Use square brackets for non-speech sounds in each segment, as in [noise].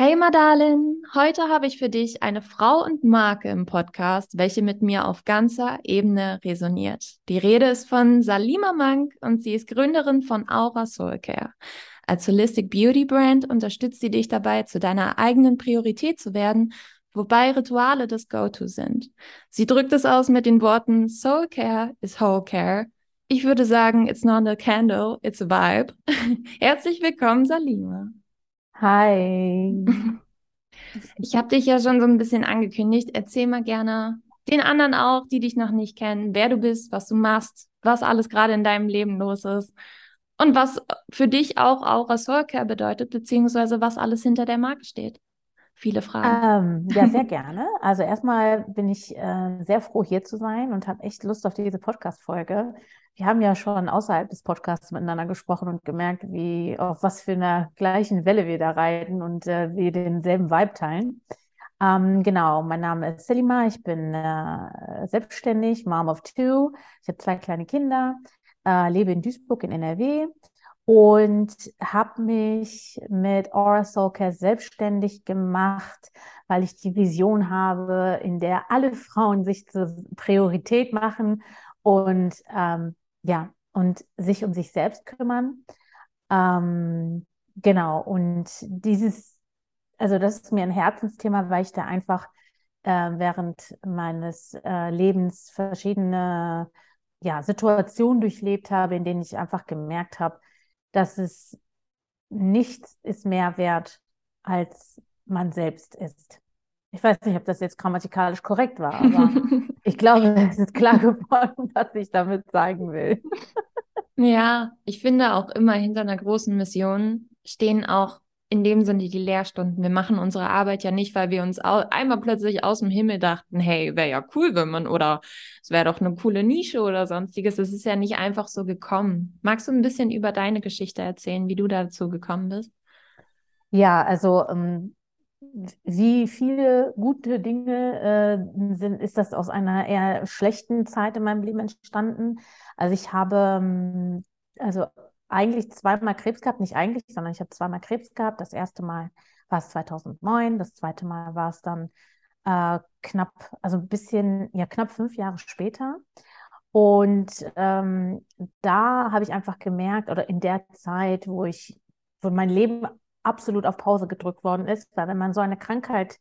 Hey Madalin, heute habe ich für dich eine Frau und Marke im Podcast, welche mit mir auf ganzer Ebene resoniert. Die Rede ist von Salima Mank und sie ist Gründerin von Aura Soul Care. Als Holistic Beauty Brand unterstützt sie dich dabei, zu deiner eigenen Priorität zu werden, wobei Rituale das Go-To sind. Sie drückt es aus mit den Worten Soul Care is Whole Care. Ich würde sagen, it's not a candle, it's a vibe. [laughs] Herzlich willkommen, Salima. Hi. Ich habe dich ja schon so ein bisschen angekündigt. Erzähl mal gerne den anderen auch, die dich noch nicht kennen, wer du bist, was du machst, was alles gerade in deinem Leben los ist und was für dich auch Aura Soulcare bedeutet, beziehungsweise was alles hinter der Marke steht. Viele Fragen. Ähm, ja, sehr [laughs] gerne. Also erstmal bin ich äh, sehr froh, hier zu sein und habe echt Lust auf diese Podcast-Folge wir haben ja schon außerhalb des Podcasts miteinander gesprochen und gemerkt, wie auf was für einer gleichen Welle wir da reiten und äh, wir denselben Vibe teilen. Ähm, genau, mein Name ist Selima, ich bin äh, selbstständig, Mom of Two. Ich habe zwei kleine Kinder, äh, lebe in Duisburg in NRW und habe mich mit Aura Soul Care selbstständig gemacht, weil ich die Vision habe, in der alle [laughs] Frauen sich zur Priorität machen und ähm, ja, und sich um sich selbst kümmern. Ähm, genau, und dieses, also das ist mir ein Herzensthema, weil ich da einfach äh, während meines äh, Lebens verschiedene ja, Situationen durchlebt habe, in denen ich einfach gemerkt habe, dass es nichts ist mehr wert, als man selbst ist. Ich weiß nicht, ob das jetzt grammatikalisch korrekt war, aber [laughs] ich glaube, es ist klar geworden, was ich damit sagen will. Ja, ich finde auch immer hinter einer großen Mission stehen auch in dem Sinne die Lehrstunden. Wir machen unsere Arbeit ja nicht, weil wir uns einmal plötzlich aus dem Himmel dachten, hey, wäre ja cool, wenn man oder es wäre doch eine coole Nische oder sonstiges. Es ist ja nicht einfach so gekommen. Magst du ein bisschen über deine Geschichte erzählen, wie du dazu gekommen bist? Ja, also ähm, wie viele gute Dinge äh, sind, ist das aus einer eher schlechten Zeit in meinem Leben entstanden. Also ich habe ähm, also eigentlich zweimal Krebs gehabt, nicht eigentlich, sondern ich habe zweimal Krebs gehabt. Das erste Mal war es 2009, das zweite Mal war es dann äh, knapp, also ein bisschen, ja knapp fünf Jahre später. Und ähm, da habe ich einfach gemerkt, oder in der Zeit, wo ich, wo mein Leben absolut auf Pause gedrückt worden ist, weil wenn man so eine Krankheit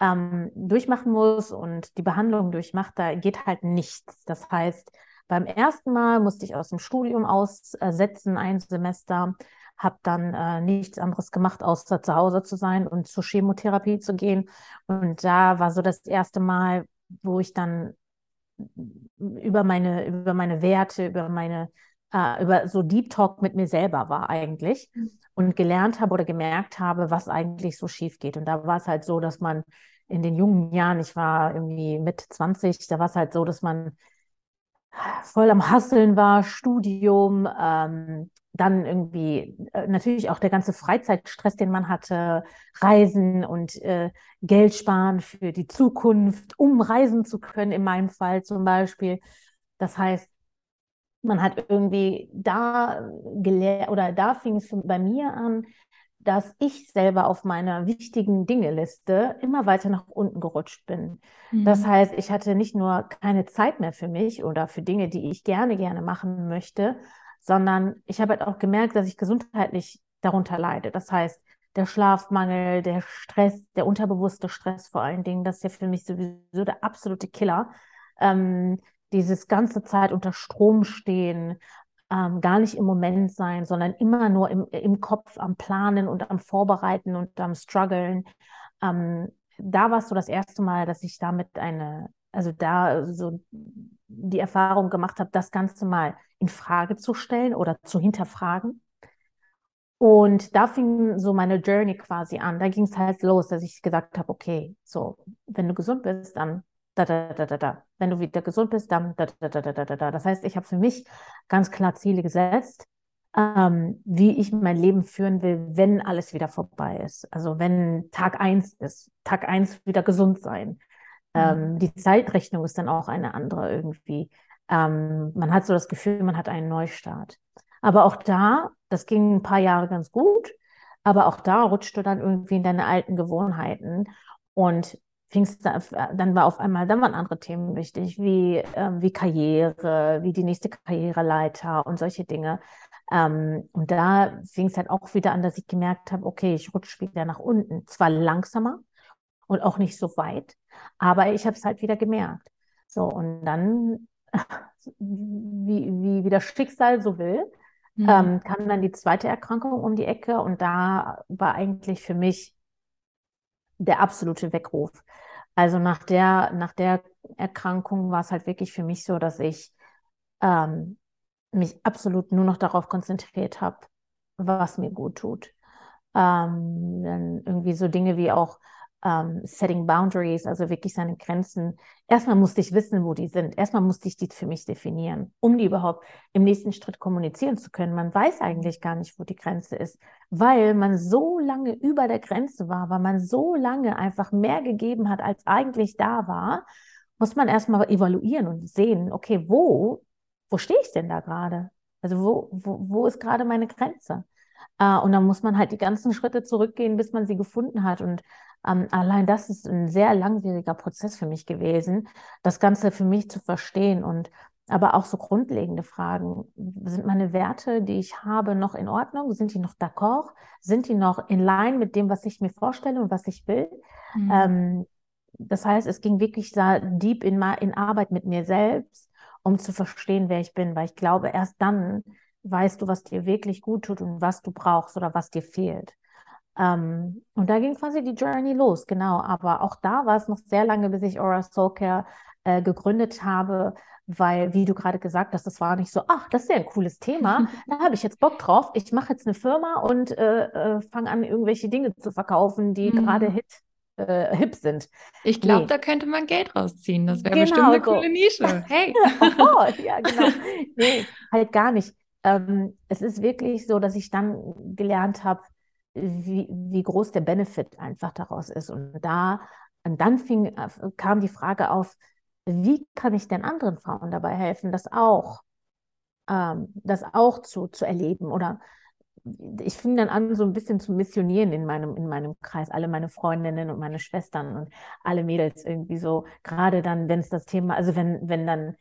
ähm, durchmachen muss und die Behandlung durchmacht, da geht halt nichts. Das heißt, beim ersten Mal musste ich aus dem Studium aussetzen, ein Semester, habe dann äh, nichts anderes gemacht, außer zu Hause zu sein und zur Chemotherapie zu gehen. Und da war so das erste Mal, wo ich dann über meine, über meine Werte, über meine, äh, über so Deep Talk mit mir selber war eigentlich. Mhm und gelernt habe oder gemerkt habe, was eigentlich so schief geht. Und da war es halt so, dass man in den jungen Jahren, ich war irgendwie mit 20, da war es halt so, dass man voll am Hasseln war, Studium, ähm, dann irgendwie äh, natürlich auch der ganze Freizeitstress, den man hatte, Reisen und äh, Geld sparen für die Zukunft, um reisen zu können, in meinem Fall zum Beispiel. Das heißt, man hat irgendwie da gelernt oder da fing es bei mir an, dass ich selber auf meiner wichtigen Dinge-Liste immer weiter nach unten gerutscht bin. Mhm. Das heißt, ich hatte nicht nur keine Zeit mehr für mich oder für Dinge, die ich gerne, gerne machen möchte, sondern ich habe halt auch gemerkt, dass ich gesundheitlich darunter leide. Das heißt, der Schlafmangel, der Stress, der unterbewusste Stress vor allen Dingen, das ist ja für mich sowieso der absolute Killer. Ähm, dieses ganze Zeit unter Strom stehen, ähm, gar nicht im Moment sein, sondern immer nur im, im Kopf am Planen und am Vorbereiten und am Struggeln. Ähm, da war es so das erste Mal, dass ich damit eine, also da so die Erfahrung gemacht habe, das Ganze mal in Frage zu stellen oder zu hinterfragen. Und da fing so meine Journey quasi an. Da ging es halt los, dass ich gesagt habe, okay, so, wenn du gesund bist, dann da, da, da, da, da. Wenn du wieder gesund bist, dann da, da, da, da, da, da. Das heißt, ich habe für mich ganz klar Ziele gesetzt, ähm, wie ich mein Leben führen will, wenn alles wieder vorbei ist. Also wenn Tag eins ist, Tag eins wieder gesund sein. Ähm, mhm. die Zeitrechnung ist dann auch eine andere irgendwie. Ähm, man hat so das Gefühl, man hat einen Neustart. Aber auch da, das ging ein paar Jahre ganz gut, aber auch da rutscht du dann irgendwie in deine alten Gewohnheiten und fingst da, dann war auf einmal, dann waren andere Themen wichtig, wie, ähm, wie Karriere, wie die nächste Karriereleiter und solche Dinge. Ähm, und da fing es halt auch wieder an, dass ich gemerkt habe, okay, ich rutsche wieder nach unten. Zwar langsamer und auch nicht so weit, aber ich habe es halt wieder gemerkt. So, und dann, [laughs] wie, wie, wie das Schicksal so will, mhm. ähm, kam dann die zweite Erkrankung um die Ecke und da war eigentlich für mich der absolute Weckruf. Also nach der, nach der Erkrankung war es halt wirklich für mich so, dass ich ähm, mich absolut nur noch darauf konzentriert habe, was mir gut tut. Ähm, dann irgendwie so Dinge wie auch ähm, Setting Boundaries, also wirklich seine Grenzen. Erstmal musste ich wissen, wo die sind. Erstmal musste ich die für mich definieren, um die überhaupt im nächsten Schritt kommunizieren zu können. Man weiß eigentlich gar nicht, wo die Grenze ist, weil man so lange über der Grenze war, weil man so lange einfach mehr gegeben hat, als eigentlich da war, muss man erstmal evaluieren und sehen, okay, wo, wo stehe ich denn da gerade? Also wo, wo, wo ist gerade meine Grenze? Uh, und dann muss man halt die ganzen Schritte zurückgehen, bis man sie gefunden hat. Und ähm, allein das ist ein sehr langwieriger Prozess für mich gewesen, das Ganze für mich zu verstehen und aber auch so grundlegende Fragen. Sind meine Werte, die ich habe, noch in Ordnung? Sind die noch d'accord? Sind die noch in line mit dem, was ich mir vorstelle und was ich will? Mhm. Ähm, das heißt, es ging wirklich da deep in, in Arbeit mit mir selbst, um zu verstehen, wer ich bin, weil ich glaube, erst dann weißt du, was dir wirklich gut tut und was du brauchst oder was dir fehlt. Ähm, und da ging quasi die Journey los, genau. Aber auch da war es noch sehr lange, bis ich Aura Soul Care äh, gegründet habe, weil, wie du gerade gesagt hast, das war nicht so, ach, das ist ja ein cooles Thema, [laughs] da habe ich jetzt Bock drauf, ich mache jetzt eine Firma und äh, äh, fange an, irgendwelche Dinge zu verkaufen, die mhm. gerade hit, äh, hip sind. Ich glaube, nee. da könnte man Geld rausziehen, das wäre genau bestimmt eine so. coole Nische. [laughs] Hey! oh, ja, genau. Nee, halt gar nicht. Ähm, es ist wirklich so, dass ich dann gelernt habe, wie, wie groß der Benefit einfach daraus ist. Und da, und dann fing, äh, kam die Frage auf, wie kann ich denn anderen Frauen dabei helfen, das auch, ähm, das auch zu, zu erleben? Oder ich fing dann an, so ein bisschen zu missionieren in meinem, in meinem Kreis, alle meine Freundinnen und meine Schwestern und alle Mädels irgendwie so, gerade dann, wenn es das Thema, also wenn, wenn dann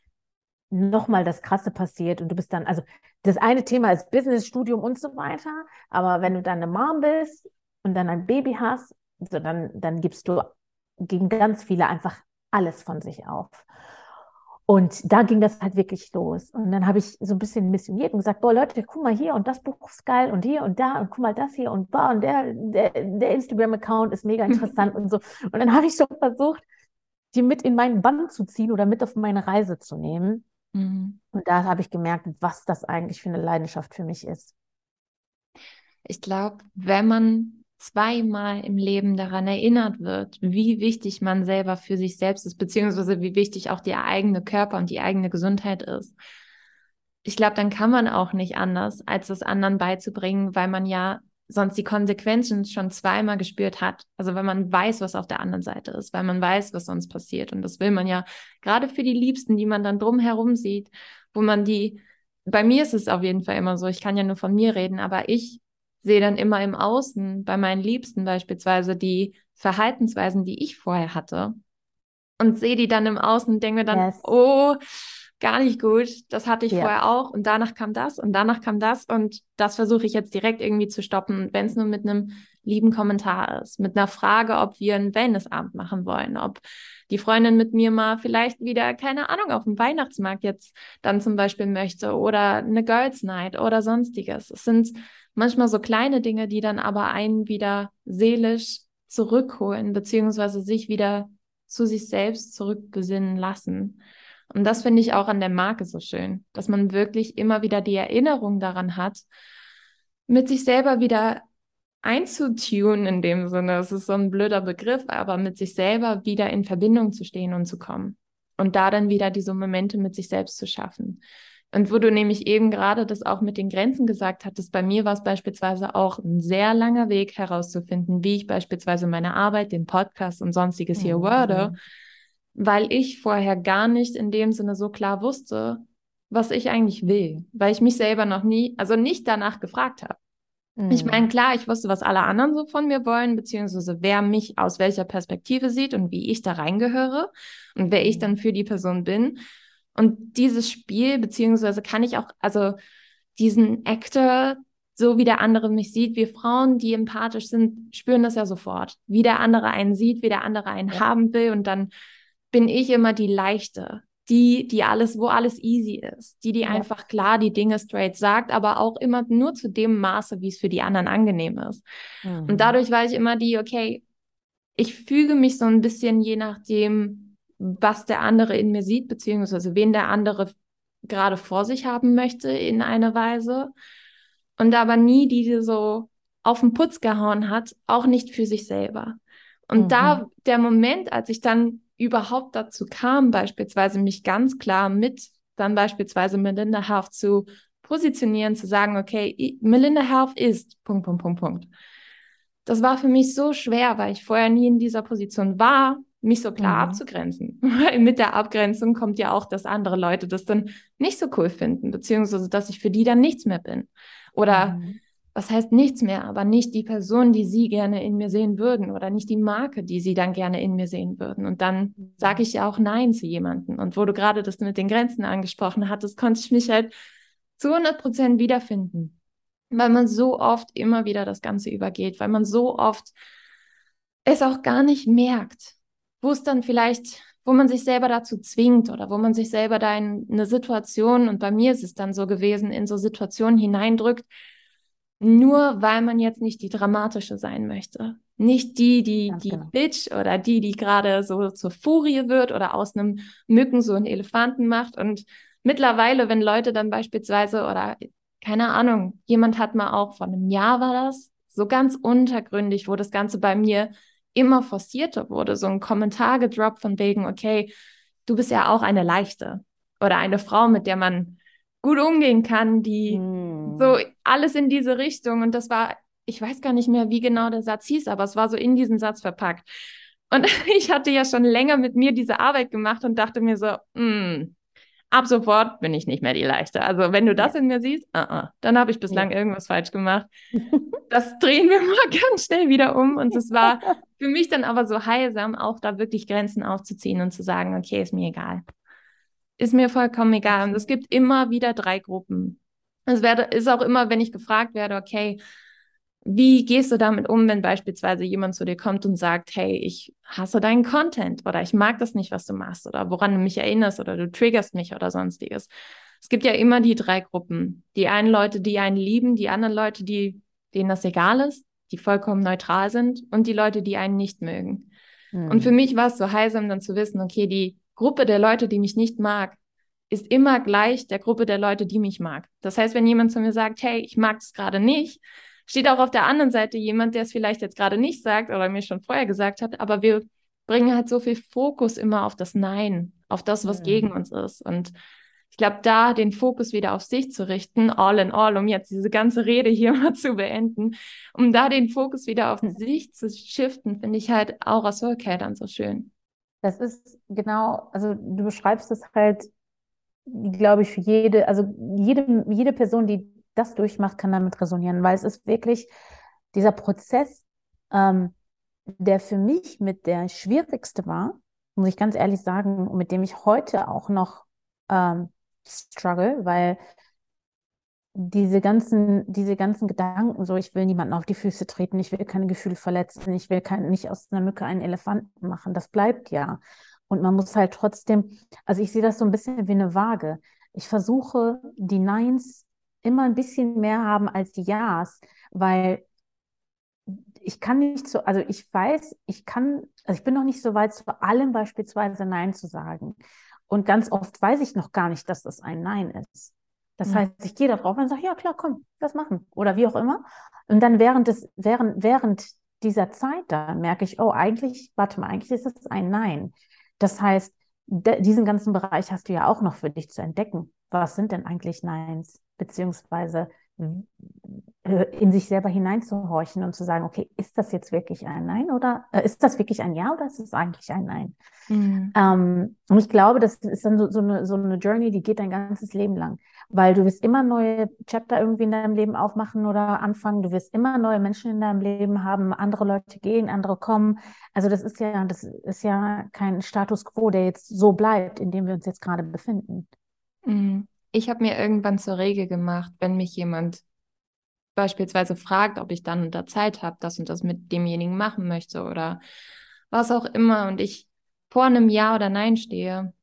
nochmal das Krasse passiert und du bist dann, also das eine Thema ist Business, Studium und so weiter, aber wenn du dann eine Mom bist und dann ein Baby hast, so dann, dann gibst du gegen ganz viele einfach alles von sich auf. Und da ging das halt wirklich los. Und dann habe ich so ein bisschen missioniert und gesagt, boah Leute, guck mal hier und das Buch ist geil und hier und da und guck mal das hier und boah und der, der, der Instagram-Account ist mega interessant [laughs] und so. Und dann habe ich so versucht, die mit in meinen Bann zu ziehen oder mit auf meine Reise zu nehmen. Mhm. Und da habe ich gemerkt, was das eigentlich für eine Leidenschaft für mich ist. Ich glaube, wenn man zweimal im Leben daran erinnert wird, wie wichtig man selber für sich selbst ist, beziehungsweise wie wichtig auch der eigene Körper und die eigene Gesundheit ist. Ich glaube, dann kann man auch nicht anders, als das anderen beizubringen, weil man ja sonst die Konsequenzen schon zweimal gespürt hat. Also wenn man weiß, was auf der anderen Seite ist, weil man weiß, was sonst passiert. Und das will man ja gerade für die Liebsten, die man dann drumherum sieht, wo man die, bei mir ist es auf jeden Fall immer so, ich kann ja nur von mir reden, aber ich sehe dann immer im Außen, bei meinen Liebsten beispielsweise, die Verhaltensweisen, die ich vorher hatte. Und sehe die dann im Außen und denke mir dann, yes. oh, gar nicht gut. Das hatte ich ja. vorher auch und danach kam das und danach kam das und das versuche ich jetzt direkt irgendwie zu stoppen, wenn es nur mit einem lieben Kommentar ist, mit einer Frage, ob wir einen Wellnessabend machen wollen, ob die Freundin mit mir mal vielleicht wieder, keine Ahnung, auf dem Weihnachtsmarkt jetzt dann zum Beispiel möchte oder eine Girls Night oder sonstiges. Es sind manchmal so kleine Dinge, die dann aber einen wieder seelisch zurückholen, beziehungsweise sich wieder zu sich selbst zurückbesinnen lassen. Und das finde ich auch an der Marke so schön, dass man wirklich immer wieder die Erinnerung daran hat, mit sich selber wieder einzutunen in dem Sinne. Es ist so ein blöder Begriff, aber mit sich selber wieder in Verbindung zu stehen und zu kommen. Und da dann wieder diese Momente mit sich selbst zu schaffen. Und wo du nämlich eben gerade das auch mit den Grenzen gesagt hattest, bei mir war es beispielsweise auch ein sehr langer Weg herauszufinden, wie ich beispielsweise meine Arbeit, den Podcast und sonstiges hier mhm. worde, weil ich vorher gar nicht in dem Sinne so klar wusste, was ich eigentlich will, weil ich mich selber noch nie, also nicht danach gefragt habe. Mhm. Ich meine, klar, ich wusste, was alle anderen so von mir wollen, beziehungsweise wer mich aus welcher Perspektive sieht und wie ich da reingehöre und wer ich mhm. dann für die Person bin. Und dieses Spiel, beziehungsweise kann ich auch, also diesen Actor, so wie der andere mich sieht, wir Frauen, die empathisch sind, spüren das ja sofort. Wie der andere einen sieht, wie der andere einen ja. haben will. Und dann bin ich immer die Leichte, die, die alles, wo alles easy ist, die, die ja. einfach klar die Dinge straight sagt, aber auch immer nur zu dem Maße, wie es für die anderen angenehm ist. Mhm. Und dadurch war ich immer die, okay, ich füge mich so ein bisschen je nachdem, was der andere in mir sieht, beziehungsweise wen der andere gerade vor sich haben möchte in einer Weise. Und aber nie die so auf den Putz gehauen hat, auch nicht für sich selber. Und mhm. da der Moment, als ich dann überhaupt dazu kam, beispielsweise mich ganz klar mit dann beispielsweise Melinda Health zu positionieren, zu sagen, okay, Melinda Health ist Punkt, Punkt, Punkt, Punkt. Das war für mich so schwer, weil ich vorher nie in dieser Position war mich so klar mhm. abzugrenzen. [laughs] Weil mit der Abgrenzung kommt ja auch, dass andere Leute das dann nicht so cool finden, beziehungsweise dass ich für die dann nichts mehr bin. Oder mhm. Was heißt nichts mehr, aber nicht die Person, die sie gerne in mir sehen würden oder nicht die Marke, die sie dann gerne in mir sehen würden. Und dann sage ich ja auch Nein zu jemandem. Und wo du gerade das mit den Grenzen angesprochen hattest, konnte ich mich halt zu 100 Prozent wiederfinden. Weil man so oft immer wieder das Ganze übergeht, weil man so oft es auch gar nicht merkt wo es dann vielleicht, wo man sich selber dazu zwingt oder wo man sich selber da in eine Situation, und bei mir ist es dann so gewesen, in so Situationen hineindrückt, nur weil man jetzt nicht die dramatische sein möchte. Nicht die, die, die genau. Bitch oder die, die gerade so zur Furie wird oder aus einem Mücken so einen Elefanten macht. Und mittlerweile, wenn Leute dann beispielsweise oder keine Ahnung, jemand hat mal auch vor einem Jahr war das, so ganz untergründig, wo das Ganze bei mir immer forcierter wurde. So ein Kommentar gedroppt von wegen, okay, du bist ja auch eine Leichte oder eine Frau, mit der man gut umgehen kann, die hm. so alles in diese Richtung. Und das war, ich weiß gar nicht mehr, wie genau der Satz hieß, aber es war so in diesen Satz verpackt. Und [laughs] ich hatte ja schon länger mit mir diese Arbeit gemacht und dachte mir so, mh, hm, ab sofort bin ich nicht mehr die Leichte. Also wenn du das ja. in mir siehst, uh -uh, dann habe ich bislang ja. irgendwas falsch gemacht. [laughs] das drehen wir mal [laughs] ganz schnell wieder um. Und es war für mich dann aber so heilsam, auch da wirklich Grenzen aufzuziehen und zu sagen, okay, ist mir egal. Ist mir vollkommen egal. Und es gibt immer wieder drei Gruppen. Es werde, ist auch immer, wenn ich gefragt werde, okay, wie gehst du damit um, wenn beispielsweise jemand zu dir kommt und sagt, hey, ich hasse deinen Content oder ich mag das nicht, was du machst oder woran du mich erinnerst oder du triggerst mich oder sonstiges. Es gibt ja immer die drei Gruppen. Die einen Leute, die einen lieben, die anderen Leute, die, denen das egal ist, die vollkommen neutral sind und die Leute, die einen nicht mögen. Mhm. Und für mich war es so heilsam dann zu wissen, okay, die Gruppe der Leute, die mich nicht mag, ist immer gleich der Gruppe der Leute, die mich mag. Das heißt, wenn jemand zu mir sagt, hey, ich mag es gerade nicht, steht auch auf der anderen Seite jemand, der es vielleicht jetzt gerade nicht sagt oder mir schon vorher gesagt hat, aber wir bringen halt so viel Fokus immer auf das Nein, auf das, was mhm. gegen uns ist. Und ich glaube, da den Fokus wieder auf sich zu richten, all in all, um jetzt diese ganze Rede hier [laughs] mal zu beenden, um da den Fokus wieder auf mhm. sich zu shiften, finde ich halt auch aus Soulcare dann so schön. Das ist genau, also du beschreibst es halt, glaube ich, für jede, also jede, jede Person, die das durchmacht, kann damit resonieren, weil es ist wirklich dieser Prozess, ähm, der für mich mit der schwierigste war, muss ich ganz ehrlich sagen, mit dem ich heute auch noch ähm, struggle, weil diese ganzen, diese ganzen Gedanken, so ich will niemanden auf die Füße treten, ich will keine Gefühle verletzen, ich will kein, nicht aus einer Mücke einen Elefanten machen, das bleibt ja. Und man muss halt trotzdem, also ich sehe das so ein bisschen wie eine Waage. Ich versuche, die Neins immer ein bisschen mehr haben als die Ja's, weil ich kann nicht so, also ich weiß, ich kann, also ich bin noch nicht so weit, zu allem beispielsweise Nein zu sagen. Und ganz oft weiß ich noch gar nicht, dass das ein Nein ist. Das mhm. heißt, ich gehe da drauf und sage, ja klar, komm, lass machen. Oder wie auch immer. Und dann während des, während, während dieser Zeit da merke ich, oh, eigentlich, warte mal, eigentlich ist das ein Nein. Das heißt, diesen ganzen Bereich hast du ja auch noch für dich zu entdecken. Was sind denn eigentlich Neins? Beziehungsweise in sich selber hineinzuhorchen und zu sagen, okay, ist das jetzt wirklich ein Nein oder äh, ist das wirklich ein Ja oder ist es eigentlich ein Nein? Mhm. Ähm, und ich glaube, das ist dann so, so, eine, so eine Journey, die geht dein ganzes Leben lang, weil du wirst immer neue Chapter irgendwie in deinem Leben aufmachen oder anfangen, du wirst immer neue Menschen in deinem Leben haben, andere Leute gehen, andere kommen. Also das ist ja, das ist ja kein Status quo, der jetzt so bleibt, in dem wir uns jetzt gerade befinden. Mhm ich habe mir irgendwann zur Regel gemacht, wenn mich jemand beispielsweise fragt, ob ich dann unter Zeit habe, das und das mit demjenigen machen möchte oder was auch immer und ich vor einem Ja oder Nein stehe,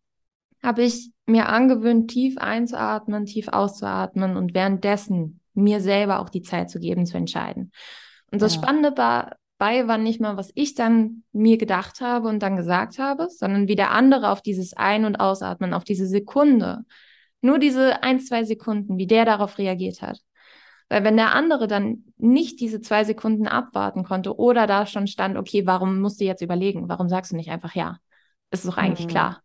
habe ich mir angewöhnt, tief einzuatmen, tief auszuatmen und währenddessen mir selber auch die Zeit zu geben, zu entscheiden. Und das ja. Spannende dabei war nicht mal, was ich dann mir gedacht habe und dann gesagt habe, sondern wie der andere auf dieses Ein- und Ausatmen, auf diese Sekunde nur diese ein, zwei Sekunden, wie der darauf reagiert hat. Weil wenn der andere dann nicht diese zwei Sekunden abwarten konnte oder da schon stand, okay, warum musst du jetzt überlegen? Warum sagst du nicht einfach ja? Ist doch eigentlich mhm. klar.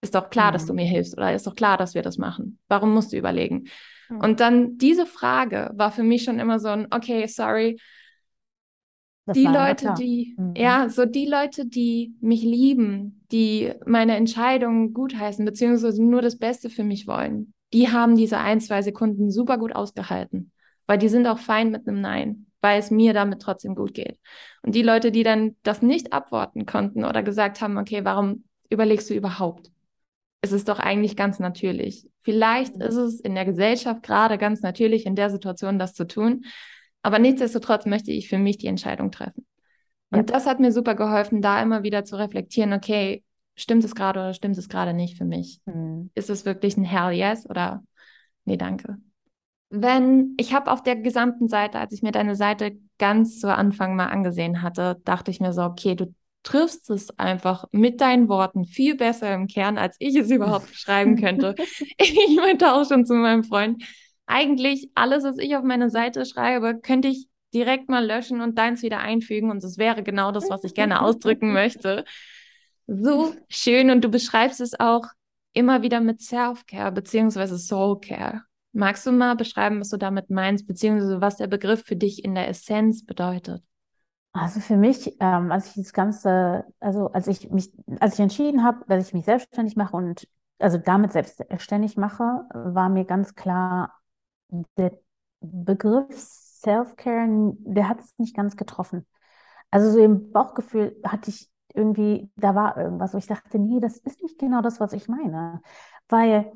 Ist doch klar, mhm. dass du mhm. mir hilfst oder ist doch klar, dass wir das machen. Warum musst du überlegen? Mhm. Und dann diese Frage war für mich schon immer so ein, okay, sorry, das die Leute, die, mhm. ja, so die Leute, die mich lieben, die meine Entscheidungen gutheißen, beziehungsweise nur das Beste für mich wollen, die haben diese ein, zwei Sekunden super gut ausgehalten. Weil die sind auch fein mit einem Nein, weil es mir damit trotzdem gut geht. Und die Leute, die dann das nicht abwarten konnten oder gesagt haben, okay, warum überlegst du überhaupt? Es ist doch eigentlich ganz natürlich. Vielleicht mhm. ist es in der Gesellschaft gerade ganz natürlich, in der Situation das zu tun. Aber nichtsdestotrotz möchte ich für mich die Entscheidung treffen. Und ja. das hat mir super geholfen, da immer wieder zu reflektieren, okay, stimmt es gerade oder stimmt es gerade nicht für mich? Mhm. Ist es wirklich ein Hell yes oder nee, danke. Wenn ich habe auf der gesamten Seite, als ich mir deine Seite ganz zu Anfang mal angesehen hatte, dachte ich mir so, okay, du triffst es einfach mit deinen Worten viel besser im Kern, als ich es überhaupt [laughs] beschreiben könnte. ich meinte auch schon zu meinem Freund, eigentlich alles, was ich auf meine Seite schreibe, könnte ich direkt mal löschen und deins wieder einfügen und es wäre genau das, was ich gerne [laughs] ausdrücken möchte. So schön und du beschreibst es auch immer wieder mit Self-Care beziehungsweise Soul-Care. Magst du mal beschreiben, was du damit meinst, beziehungsweise was der Begriff für dich in der Essenz bedeutet? Also für mich, ähm, als ich das Ganze, also als ich mich, als ich entschieden habe, dass ich mich selbstständig mache und also damit selbstständig mache, war mir ganz klar, der Begriff Self-Care, der hat es nicht ganz getroffen. Also so im Bauchgefühl hatte ich irgendwie, da war irgendwas, wo ich dachte, nee, das ist nicht genau das, was ich meine. Weil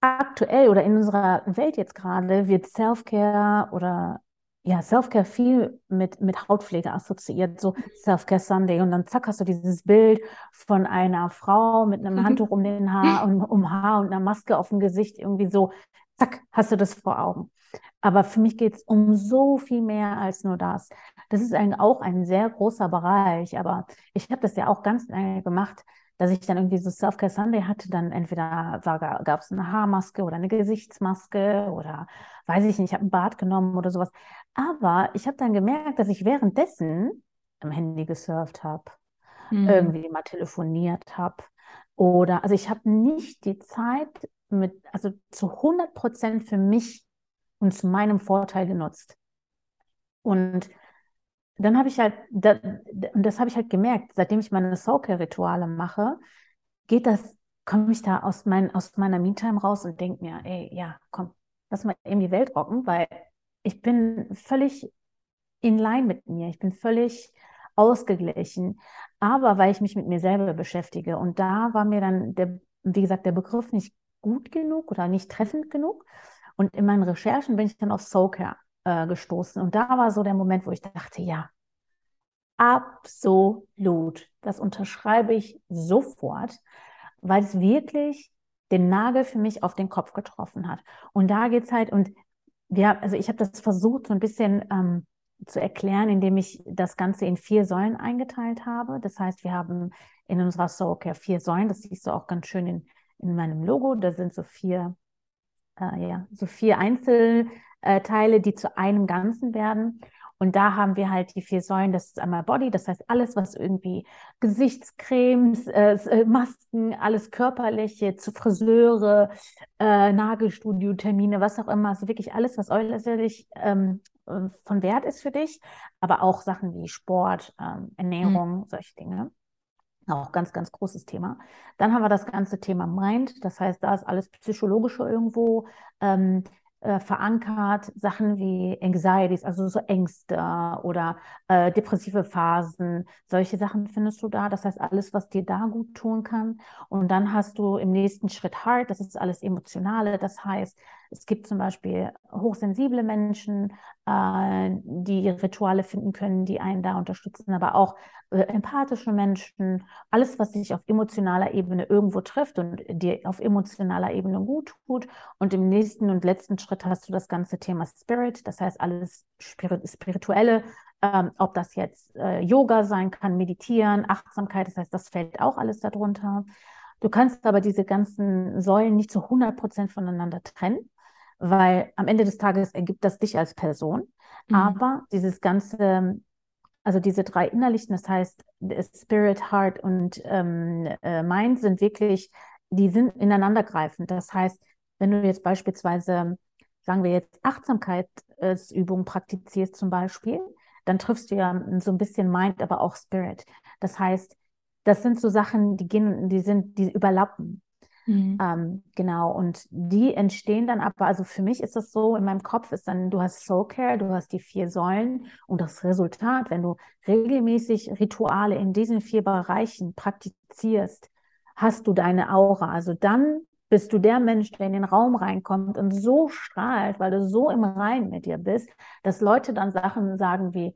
aktuell oder in unserer Welt jetzt gerade wird Self-Care oder ja, Self-Care viel mit, mit Hautpflege assoziiert, so Self-Care Sunday. Und dann zack, hast du dieses Bild von einer Frau mit einem Handtuch um den Haar [laughs] und um Haar und einer Maske auf dem Gesicht, irgendwie so zack, hast du das vor Augen. Aber für mich geht es um so viel mehr als nur das. Das ist ein, auch ein sehr großer Bereich, aber ich habe das ja auch ganz lange gemacht, dass ich dann irgendwie so Self-Care Sunday hatte, dann entweder gab es eine Haarmaske oder eine Gesichtsmaske oder weiß ich nicht, ich habe ein Bad genommen oder sowas. Aber ich habe dann gemerkt, dass ich währenddessen am Handy gesurft habe, mhm. irgendwie mal telefoniert habe oder also ich habe nicht die Zeit mit, also zu 100 Prozent für mich und zu meinem Vorteil genutzt. Und dann habe ich halt, da, und das habe ich halt gemerkt, seitdem ich meine Soulcare-Rituale mache, geht das, komme ich da aus, mein, aus meiner Me-Time raus und denke mir, ey, ja, komm, lass mal eben die Welt rocken, weil ich bin völlig in line mit mir, ich bin völlig ausgeglichen, aber weil ich mich mit mir selber beschäftige. Und da war mir dann, der, wie gesagt, der Begriff nicht gut genug oder nicht treffend genug. Und in meinen Recherchen bin ich dann auf Soulcare äh, gestoßen. Und da war so der Moment, wo ich dachte, ja, absolut. Das unterschreibe ich sofort, weil es wirklich den Nagel für mich auf den Kopf getroffen hat. Und da geht es halt, und ja, also ich habe das versucht, so ein bisschen ähm, zu erklären, indem ich das Ganze in vier Säulen eingeteilt habe. Das heißt, wir haben in unserer Soulcare vier Säulen, das siehst du auch ganz schön in in meinem Logo. Da sind so vier äh, ja, so vier Einzelteile, die zu einem Ganzen werden. Und da haben wir halt die vier Säulen, das ist einmal Body, das heißt alles, was irgendwie Gesichtscremes, äh, äh Masken, alles Körperliche, zu Friseure, äh, Nagelstudio-Termine, was auch immer, also wirklich alles, was äußerlich ähm, äh, von Wert ist für dich, aber auch Sachen wie Sport, ähm, Ernährung, mhm. solche Dinge. Auch ganz, ganz großes Thema. Dann haben wir das ganze Thema Mind. Das heißt, da ist alles Psychologische irgendwo. Ähm, äh, verankert, Sachen wie Anxieties, also so Ängste oder äh, depressive Phasen, solche Sachen findest du da. Das heißt, alles, was dir da gut tun kann. Und dann hast du im nächsten Schritt Heart, das ist alles Emotionale. Das heißt, es gibt zum Beispiel hochsensible Menschen, äh, die Rituale finden können, die einen da unterstützen, aber auch äh, empathische Menschen, alles, was sich auf emotionaler Ebene irgendwo trifft und dir auf emotionaler Ebene gut tut. Und im nächsten und letzten Schritt hast du das ganze Thema Spirit, das heißt alles Spirituelle, ähm, ob das jetzt äh, Yoga sein kann, Meditieren, Achtsamkeit, das heißt, das fällt auch alles darunter. Du kannst aber diese ganzen Säulen nicht zu 100 Prozent voneinander trennen weil am Ende des Tages ergibt das dich als Person. Mhm. Aber dieses ganze, also diese drei innerlichen, das heißt Spirit, Heart und ähm, äh, Mind sind wirklich, die sind ineinandergreifend. Das heißt, wenn du jetzt beispielsweise, sagen wir jetzt Achtsamkeitsübungen praktizierst zum Beispiel, dann triffst du ja so ein bisschen Mind, aber auch Spirit. Das heißt, das sind so Sachen, die gehen, die sind, die überlappen. Mhm. Ähm, genau, und die entstehen dann aber, also für mich ist das so, in meinem Kopf ist dann, du hast Soul Care, du hast die vier Säulen und das Resultat, wenn du regelmäßig Rituale in diesen vier Bereichen praktizierst, hast du deine Aura. Also dann bist du der Mensch, der in den Raum reinkommt und so strahlt, weil du so im Rein mit dir bist, dass Leute dann Sachen sagen wie,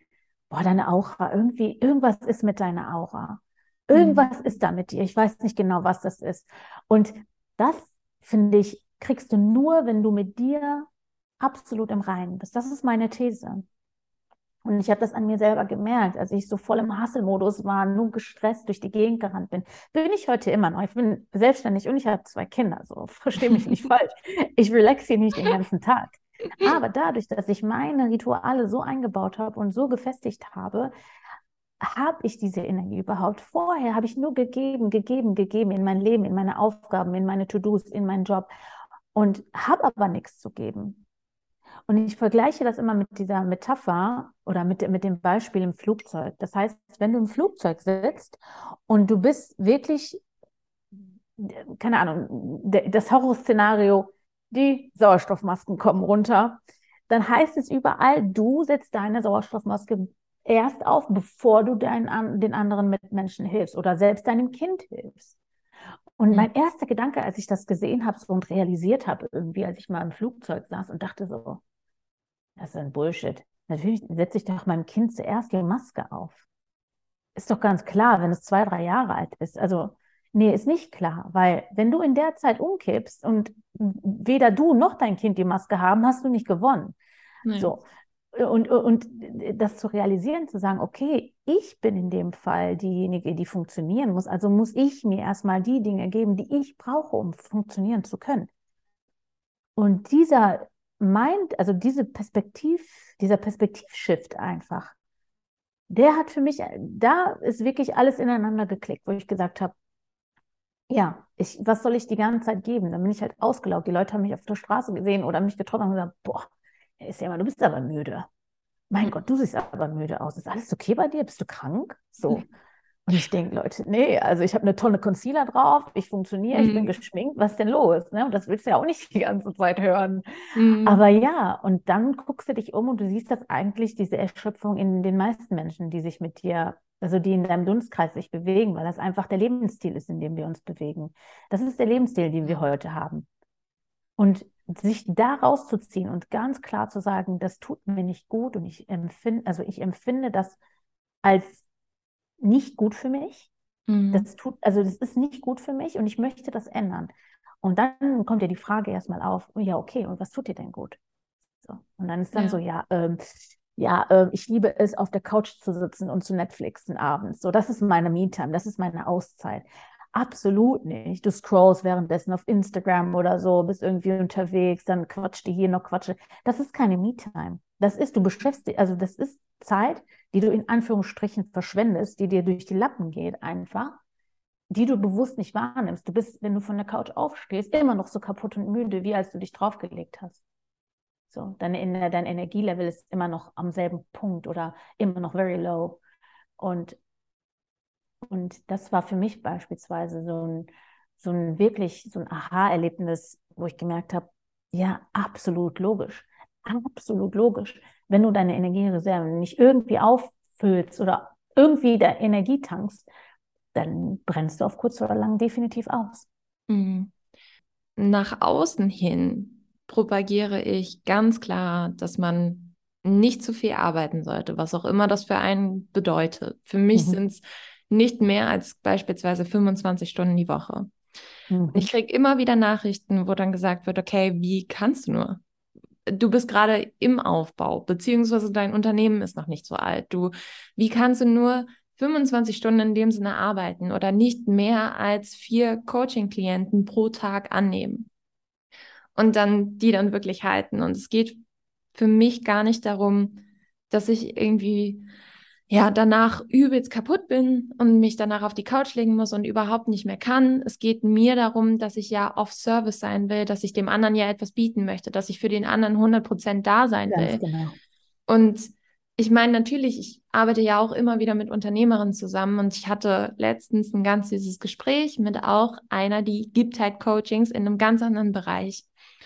boah, deine Aura, irgendwie, irgendwas ist mit deiner Aura. Irgendwas mhm. ist da mit dir. Ich weiß nicht genau, was das ist. Und das, finde ich, kriegst du nur, wenn du mit dir absolut im Reinen bist. Das ist meine These. Und ich habe das an mir selber gemerkt, als ich so voll im Hasselmodus war, nur gestresst durch die Gegend gerannt bin. Bin ich heute immer noch. Ich bin selbstständig und ich habe zwei Kinder. So, [laughs] verstehe mich nicht falsch. Ich relax hier nicht den ganzen Tag. Aber dadurch, dass ich meine Rituale so eingebaut habe und so gefestigt habe, habe ich diese Energie überhaupt? Vorher habe ich nur gegeben, gegeben, gegeben in mein Leben, in meine Aufgaben, in meine To-Dos, in meinen Job und habe aber nichts zu geben. Und ich vergleiche das immer mit dieser Metapher oder mit, mit dem Beispiel im Flugzeug. Das heißt, wenn du im Flugzeug sitzt und du bist wirklich, keine Ahnung, das Horrorszenario, die Sauerstoffmasken kommen runter, dann heißt es überall, du setzt deine Sauerstoffmaske erst auf, bevor du deinen, den anderen Mitmenschen hilfst oder selbst deinem Kind hilfst. Und mein erster Gedanke, als ich das gesehen habe so und realisiert habe, irgendwie, als ich mal im Flugzeug saß und dachte so, das ist ein Bullshit. Natürlich setze ich doch meinem Kind zuerst die Maske auf. Ist doch ganz klar, wenn es zwei, drei Jahre alt ist. Also, nee, ist nicht klar, weil wenn du in der Zeit umkippst und weder du noch dein Kind die Maske haben, hast du nicht gewonnen. Nee. So und, und das zu realisieren, zu sagen, okay, ich bin in dem Fall diejenige, die funktionieren muss. Also muss ich mir erstmal die Dinge geben, die ich brauche, um funktionieren zu können. Und dieser Mind, also diese Perspektiv, dieser Perspektivshift einfach, der hat für mich, da ist wirklich alles ineinander geklickt, wo ich gesagt habe, ja, ich, was soll ich die ganze Zeit geben? Dann bin ich halt ausgelaugt. Die Leute haben mich auf der Straße gesehen oder mich getroffen und gesagt, boah, ist ja immer, du bist aber müde. Mein Gott, du siehst aber müde aus. Ist alles okay bei dir? Bist du krank? So. Und ich denke, Leute, nee, also ich habe eine Tonne Concealer drauf, ich funktioniere, mhm. ich bin mhm. geschminkt, was ist denn los? Ne? Und das willst du ja auch nicht die ganze Zeit hören. Mhm. Aber ja, und dann guckst du dich um und du siehst das eigentlich, diese Erschöpfung in den meisten Menschen, die sich mit dir, also die in deinem Dunstkreis sich bewegen, weil das einfach der Lebensstil ist, in dem wir uns bewegen. Das ist der Lebensstil, den wir heute haben. Und sich da rauszuziehen und ganz klar zu sagen, das tut mir nicht gut und ich empfinde, also ich empfinde das als nicht gut für mich. Mhm. Das tut, also das ist nicht gut für mich und ich möchte das ändern. Und dann kommt ja die Frage erstmal auf, ja, okay, und was tut dir denn gut? So. Und dann ist dann ja. so, ja, ähm, ja, äh, ich liebe es, auf der Couch zu sitzen und zu Netflixen abends. So, das ist meine Me-Time, das ist meine Auszeit. Absolut nicht. Du scrollst währenddessen auf Instagram oder so, bist irgendwie unterwegs, dann quatscht die hier noch Quatsche. Das ist keine Me-Time. Das ist, du beschäftigst, also das ist Zeit, die du in Anführungsstrichen verschwendest, die dir durch die Lappen geht einfach, die du bewusst nicht wahrnimmst. Du bist, wenn du von der Couch aufstehst, immer noch so kaputt und müde, wie als du dich draufgelegt hast. So, deine, dein Energielevel ist immer noch am selben Punkt oder immer noch very low. Und, und das war für mich beispielsweise so ein, so ein wirklich, so ein Aha-Erlebnis, wo ich gemerkt habe, ja, absolut logisch. Absolut logisch. Wenn du deine Energiereserven nicht irgendwie auffüllst oder irgendwie der Energie tankst, dann brennst du auf kurz oder lang definitiv aus. Mhm. Nach außen hin propagiere ich ganz klar, dass man nicht zu viel arbeiten sollte, was auch immer das für einen bedeutet. Für mich mhm. sind es nicht mehr als beispielsweise 25 Stunden die Woche. Mhm. Ich kriege immer wieder Nachrichten, wo dann gesagt wird, okay, wie kannst du nur? Du bist gerade im Aufbau, beziehungsweise dein Unternehmen ist noch nicht so alt. Du, wie kannst du nur 25 Stunden in dem Sinne arbeiten oder nicht mehr als vier Coaching-Klienten pro Tag annehmen und dann die dann wirklich halten. Und es geht für mich gar nicht darum, dass ich irgendwie ja danach übelst kaputt bin und mich danach auf die Couch legen muss und überhaupt nicht mehr kann. Es geht mir darum, dass ich ja auf Service sein will, dass ich dem anderen ja etwas bieten möchte, dass ich für den anderen 100 Prozent da sein Ganz will. Genau. Und ich meine, natürlich, ich arbeite ja auch immer wieder mit Unternehmerinnen zusammen und ich hatte letztens ein ganz süßes Gespräch mit auch einer, die gibt halt Coachings in einem ganz anderen Bereich.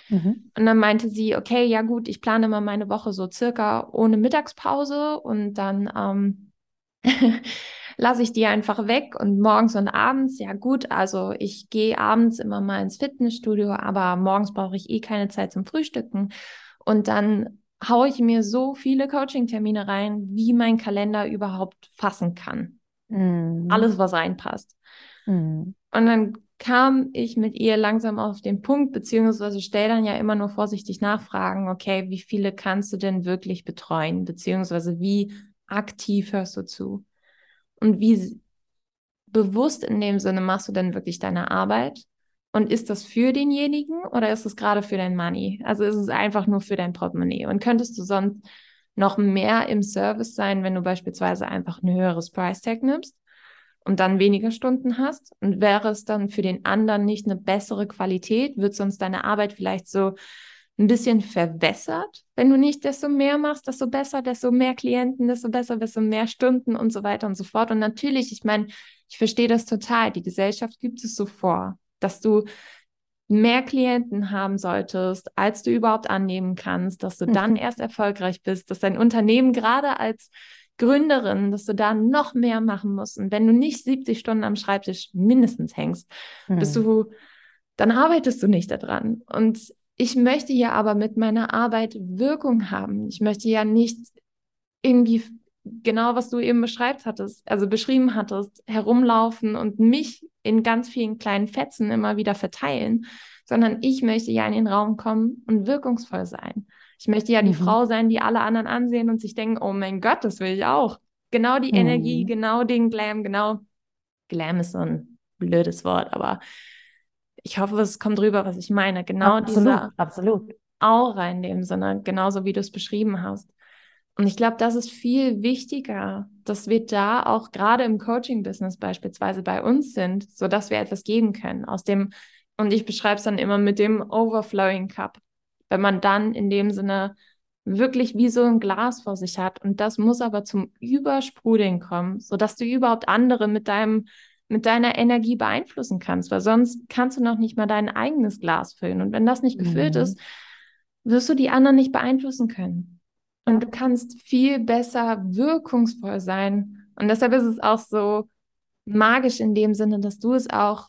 Mhm. Und dann meinte sie, okay, ja gut, ich plane mal meine Woche so circa ohne Mittagspause und dann ähm, [laughs] lasse ich die einfach weg und morgens und abends, ja gut, also ich gehe abends immer mal ins Fitnessstudio, aber morgens brauche ich eh keine Zeit zum Frühstücken. Und dann haue ich mir so viele Coaching-Termine rein, wie mein Kalender überhaupt fassen kann. Mhm. Alles, was reinpasst. Mhm. Und dann kam ich mit ihr langsam auf den Punkt, beziehungsweise stell dann ja immer nur vorsichtig nachfragen, okay, wie viele kannst du denn wirklich betreuen, beziehungsweise wie aktiv hörst du zu? Und wie bewusst in dem Sinne machst du denn wirklich deine Arbeit? Und ist das für denjenigen oder ist es gerade für dein Money? Also ist es einfach nur für dein Portemonnaie? Und könntest du sonst noch mehr im Service sein, wenn du beispielsweise einfach ein höheres Price Tag nimmst und dann weniger Stunden hast? Und wäre es dann für den anderen nicht eine bessere Qualität? Wird sonst deine Arbeit vielleicht so ein bisschen verwässert, wenn du nicht desto mehr machst, desto besser, desto mehr Klienten, desto besser, desto mehr Stunden und so weiter und so fort. Und natürlich, ich meine, ich verstehe das total. Die Gesellschaft gibt es so vor dass du mehr Klienten haben solltest, als du überhaupt annehmen kannst, dass du mhm. dann erst erfolgreich bist, dass dein Unternehmen gerade als Gründerin, dass du da noch mehr machen musst. Und wenn du nicht 70 Stunden am Schreibtisch mindestens hängst, mhm. bist du, dann arbeitest du nicht daran. Und ich möchte ja aber mit meiner Arbeit Wirkung haben. Ich möchte ja nicht irgendwie genau, was du eben beschreibt hattest, also beschrieben hattest, herumlaufen und mich in ganz vielen kleinen Fetzen immer wieder verteilen, sondern ich möchte ja in den Raum kommen und wirkungsvoll sein. Ich möchte ja die mhm. Frau sein, die alle anderen ansehen und sich denken, oh mein Gott, das will ich auch. Genau die mhm. Energie, genau den Glam, genau. Glam ist so ein blödes Wort, aber ich hoffe, es kommt rüber, was ich meine. Genau absolut, dieser absolut. Aura in dem Sinne, genauso wie du es beschrieben hast. Und ich glaube, das ist viel wichtiger, dass wir da auch gerade im Coaching-Business beispielsweise bei uns sind, sodass wir etwas geben können aus dem, und ich beschreibe es dann immer mit dem Overflowing Cup. Wenn man dann in dem Sinne wirklich wie so ein Glas vor sich hat und das muss aber zum Übersprudeln kommen, sodass du überhaupt andere mit deinem mit deiner Energie beeinflussen kannst, weil sonst kannst du noch nicht mal dein eigenes Glas füllen und wenn das nicht gefüllt mhm. ist, wirst du die anderen nicht beeinflussen können. Und du kannst viel besser wirkungsvoll sein. Und deshalb ist es auch so magisch in dem Sinne, dass du es auch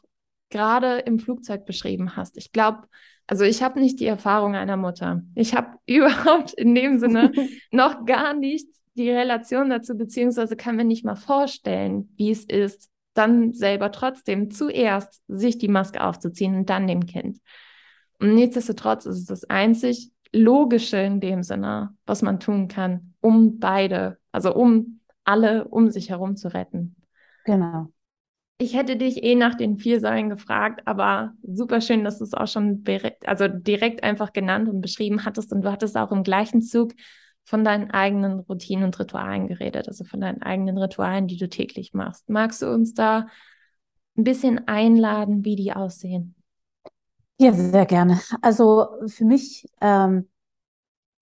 gerade im Flugzeug beschrieben hast. Ich glaube, also ich habe nicht die Erfahrung einer Mutter. Ich habe [laughs] überhaupt in dem Sinne [laughs] noch gar nicht die Relation dazu, beziehungsweise kann mir nicht mal vorstellen, wie es ist, dann selber trotzdem zuerst sich die Maske aufzuziehen und dann dem Kind. Und nichtsdestotrotz ist es das einzig Logische in dem Sinne, was man tun kann, um beide, also um alle um sich herum zu retten. Genau. Ich hätte dich eh nach den vier Säulen gefragt, aber super schön, dass du es auch schon direkt, also direkt einfach genannt und beschrieben hattest. Und du hattest auch im gleichen Zug von deinen eigenen Routinen und Ritualen geredet, also von deinen eigenen Ritualen, die du täglich machst. Magst du uns da ein bisschen einladen, wie die aussehen? Ja, sehr gerne. Also für mich ähm,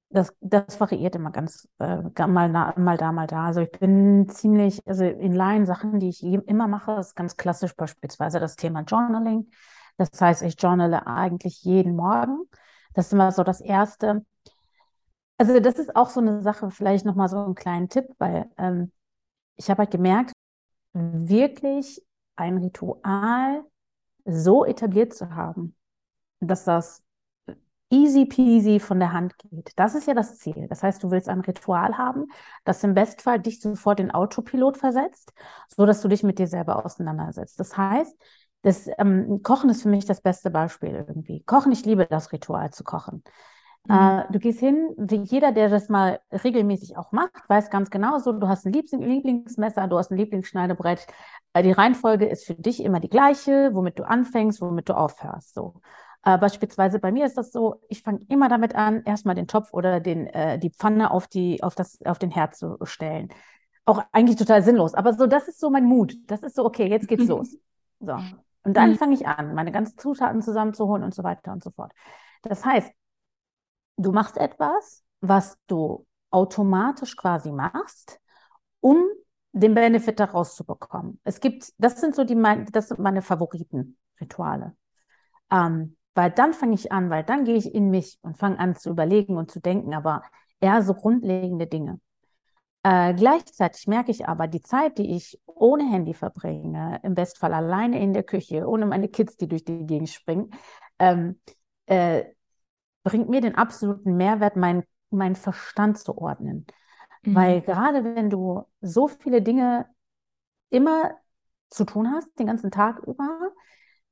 das, das variiert immer ganz äh, mal, na, mal da, mal da. Also ich bin ziemlich, also in Laien Sachen, die ich immer mache, ist ganz klassisch beispielsweise das Thema Journaling. Das heißt, ich journale eigentlich jeden Morgen. Das ist immer so das Erste. Also das ist auch so eine Sache, vielleicht nochmal so einen kleinen Tipp, weil ähm, ich habe halt gemerkt, wirklich ein Ritual so etabliert zu haben, dass das easy peasy von der Hand geht. Das ist ja das Ziel. Das heißt, du willst ein Ritual haben, das im Bestfall dich sofort in Autopilot versetzt, so dass du dich mit dir selber auseinandersetzt. Das heißt, das ähm, Kochen ist für mich das beste Beispiel irgendwie. Kochen, ich liebe das Ritual zu kochen. Mhm. Äh, du gehst hin, wie jeder, der das mal regelmäßig auch macht, weiß ganz genau so, du hast ein Lieblingsmesser, du hast ein Lieblingsschneidebrett. Äh, die Reihenfolge ist für dich immer die gleiche, womit du anfängst, womit du aufhörst. So. Äh, beispielsweise bei mir ist das so, ich fange immer damit an, erstmal den Topf oder den, äh, die Pfanne auf, die, auf, das, auf den Herd zu stellen. Auch eigentlich total sinnlos. Aber so, das ist so mein Mut. Das ist so, okay, jetzt geht's los. [laughs] So. Und dann mhm. fange ich an, meine ganzen Zutaten zusammenzuholen und so weiter und so fort. Das heißt, du machst etwas, was du automatisch quasi machst, um den Benefit daraus zu bekommen. Es gibt, das sind so die, das sind meine Favoriten-Rituale. Ähm, weil dann fange ich an, weil dann gehe ich in mich und fange an zu überlegen und zu denken, aber eher so grundlegende Dinge. Äh, gleichzeitig merke ich aber, die Zeit, die ich ohne Handy verbringe, im Bestfall alleine in der Küche, ohne meine Kids, die durch die Gegend springen, ähm, äh, bringt mir den absoluten Mehrwert, meinen mein Verstand zu ordnen. Mhm. Weil gerade wenn du so viele Dinge immer zu tun hast, den ganzen Tag über,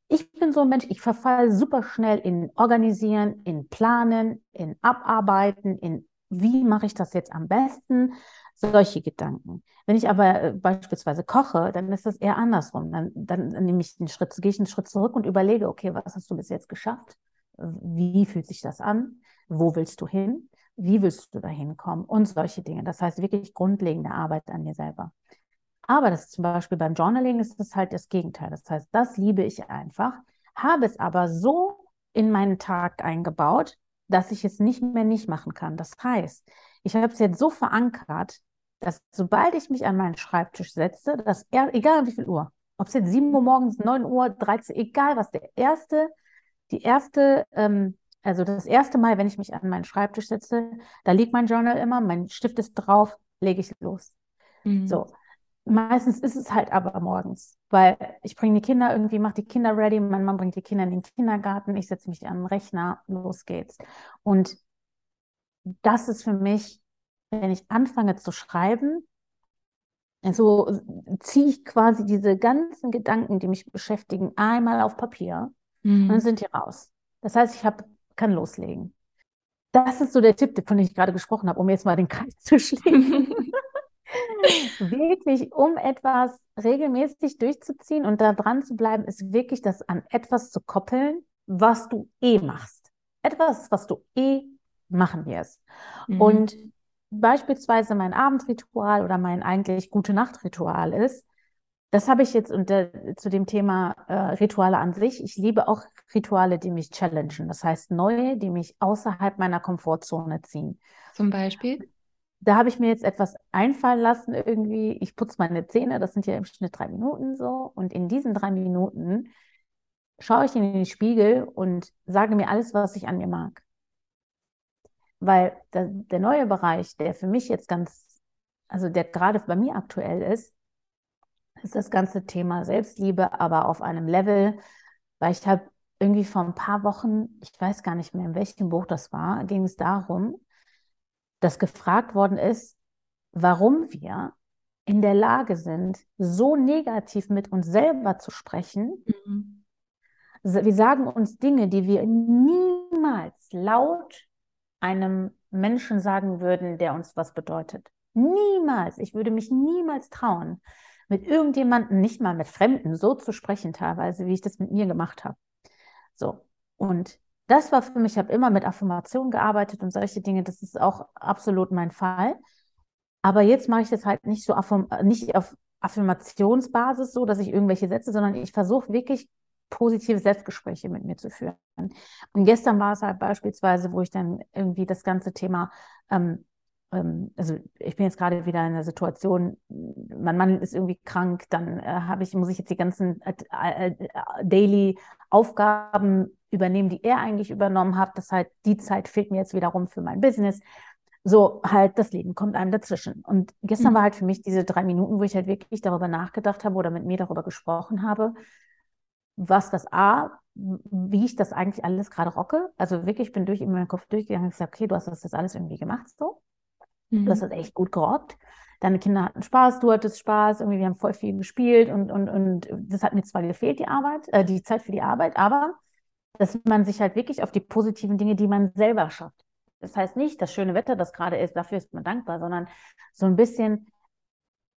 ich bin so ein Mensch, ich verfalle super schnell in Organisieren, in Planen, in Abarbeiten, in wie mache ich das jetzt am besten, solche Gedanken. Wenn ich aber äh, beispielsweise koche, dann ist das eher andersrum. Dann, dann nehme ich einen Schritt, gehe ich einen Schritt zurück und überlege, okay, was hast du bis jetzt geschafft? Wie fühlt sich das an? Wo willst du hin? Wie willst du da hinkommen? Und solche Dinge. Das heißt wirklich grundlegende Arbeit an dir selber. Aber das zum Beispiel beim Journaling ist das halt das Gegenteil. Das heißt, das liebe ich einfach, habe es aber so in meinen Tag eingebaut, dass ich es nicht mehr nicht machen kann. Das heißt, ich habe es jetzt so verankert, dass sobald ich mich an meinen Schreibtisch setze, dass er, egal wie viel Uhr, ob es jetzt 7 Uhr morgens, 9 Uhr, 13, egal was, der erste, die erste, ähm, also das erste Mal, wenn ich mich an meinen Schreibtisch setze, da liegt mein Journal immer, mein Stift ist drauf, lege ich los. Mhm. So, Meistens ist es halt aber morgens, weil ich bringe die Kinder irgendwie, mache die Kinder ready, mein Mann bringt die Kinder in den Kindergarten, ich setze mich an den Rechner, los geht's. Und das ist für mich, wenn ich anfange zu schreiben, so ziehe ich quasi diese ganzen Gedanken, die mich beschäftigen, einmal auf Papier mhm. und dann sind die raus. Das heißt, ich hab, kann loslegen. Das ist so der Tipp, von dem ich gerade gesprochen habe, um jetzt mal den Kreis zu schließen. [laughs] wirklich, um etwas regelmäßig durchzuziehen und da dran zu bleiben, ist wirklich das an etwas zu koppeln, was du eh machst. Etwas, was du eh machen wirst. Mhm. Und beispielsweise mein Abendritual oder mein eigentlich gute Nachtritual ist, das habe ich jetzt unter, zu dem Thema äh, Rituale an sich. Ich liebe auch Rituale, die mich challengen. Das heißt, neue, die mich außerhalb meiner Komfortzone ziehen. Zum Beispiel? Da habe ich mir jetzt etwas einfallen lassen, irgendwie, ich putze meine Zähne, das sind ja im Schnitt drei Minuten so. Und in diesen drei Minuten schaue ich in den Spiegel und sage mir alles, was ich an mir mag. Weil der, der neue Bereich, der für mich jetzt ganz, also der gerade bei mir aktuell ist, ist das ganze Thema Selbstliebe, aber auf einem Level, weil ich habe irgendwie vor ein paar Wochen, ich weiß gar nicht mehr, in welchem Buch das war, ging es darum, dass gefragt worden ist, warum wir in der Lage sind, so negativ mit uns selber zu sprechen. Mhm. Wir sagen uns Dinge, die wir niemals laut einem Menschen sagen würden, der uns was bedeutet. Niemals. Ich würde mich niemals trauen, mit irgendjemandem, nicht mal mit Fremden, so zu sprechen teilweise, wie ich das mit mir gemacht habe. So. Und das war für mich, ich habe immer mit Affirmationen gearbeitet und solche Dinge, das ist auch absolut mein Fall. Aber jetzt mache ich das halt nicht so nicht auf Affirmationsbasis so, dass ich irgendwelche Sätze, sondern ich versuche wirklich positive Selbstgespräche mit mir zu führen. Und gestern war es halt beispielsweise, wo ich dann irgendwie das ganze Thema, ähm, ähm, also ich bin jetzt gerade wieder in der Situation, mein Mann ist irgendwie krank, dann äh, habe ich, muss ich jetzt die ganzen äh, äh, Daily Aufgaben übernehmen, die er eigentlich übernommen hat. Das heißt, die Zeit fehlt mir jetzt wiederum für mein Business. So halt, das Leben kommt einem dazwischen. Und gestern mhm. war halt für mich diese drei Minuten, wo ich halt wirklich darüber nachgedacht habe oder mit mir darüber gesprochen habe, was das A, wie ich das eigentlich alles gerade rocke. Also wirklich, ich bin durch in meinem Kopf durchgegangen und gesagt, okay, du hast das jetzt alles irgendwie gemacht so. Mhm. Du hast das echt gut gerockt. Deine Kinder hatten Spaß, du hattest Spaß, irgendwie, wir haben voll viel gespielt und, und, und das hat mir zwar gefehlt, die Arbeit, äh, die Zeit für die Arbeit, aber dass man sich halt wirklich auf die positiven Dinge, die man selber schafft. Das heißt nicht, das schöne Wetter, das gerade ist, dafür ist man dankbar, sondern so ein bisschen,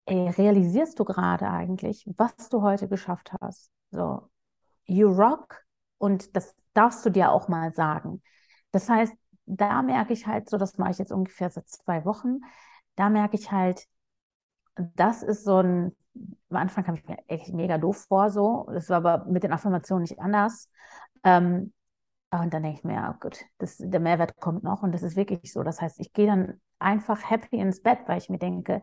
ey, realisierst du gerade eigentlich, was du heute geschafft hast? So, you rock und das darfst du dir auch mal sagen. Das heißt, da merke ich halt so, das mache ich jetzt ungefähr seit zwei Wochen, da merke ich halt, das ist so ein, am Anfang kam ich mir echt mega doof vor, so. Das war aber mit den Affirmationen nicht anders. Ähm, und dann denke ich mir, ja gut, das, der Mehrwert kommt noch und das ist wirklich so. Das heißt, ich gehe dann einfach happy ins Bett, weil ich mir denke,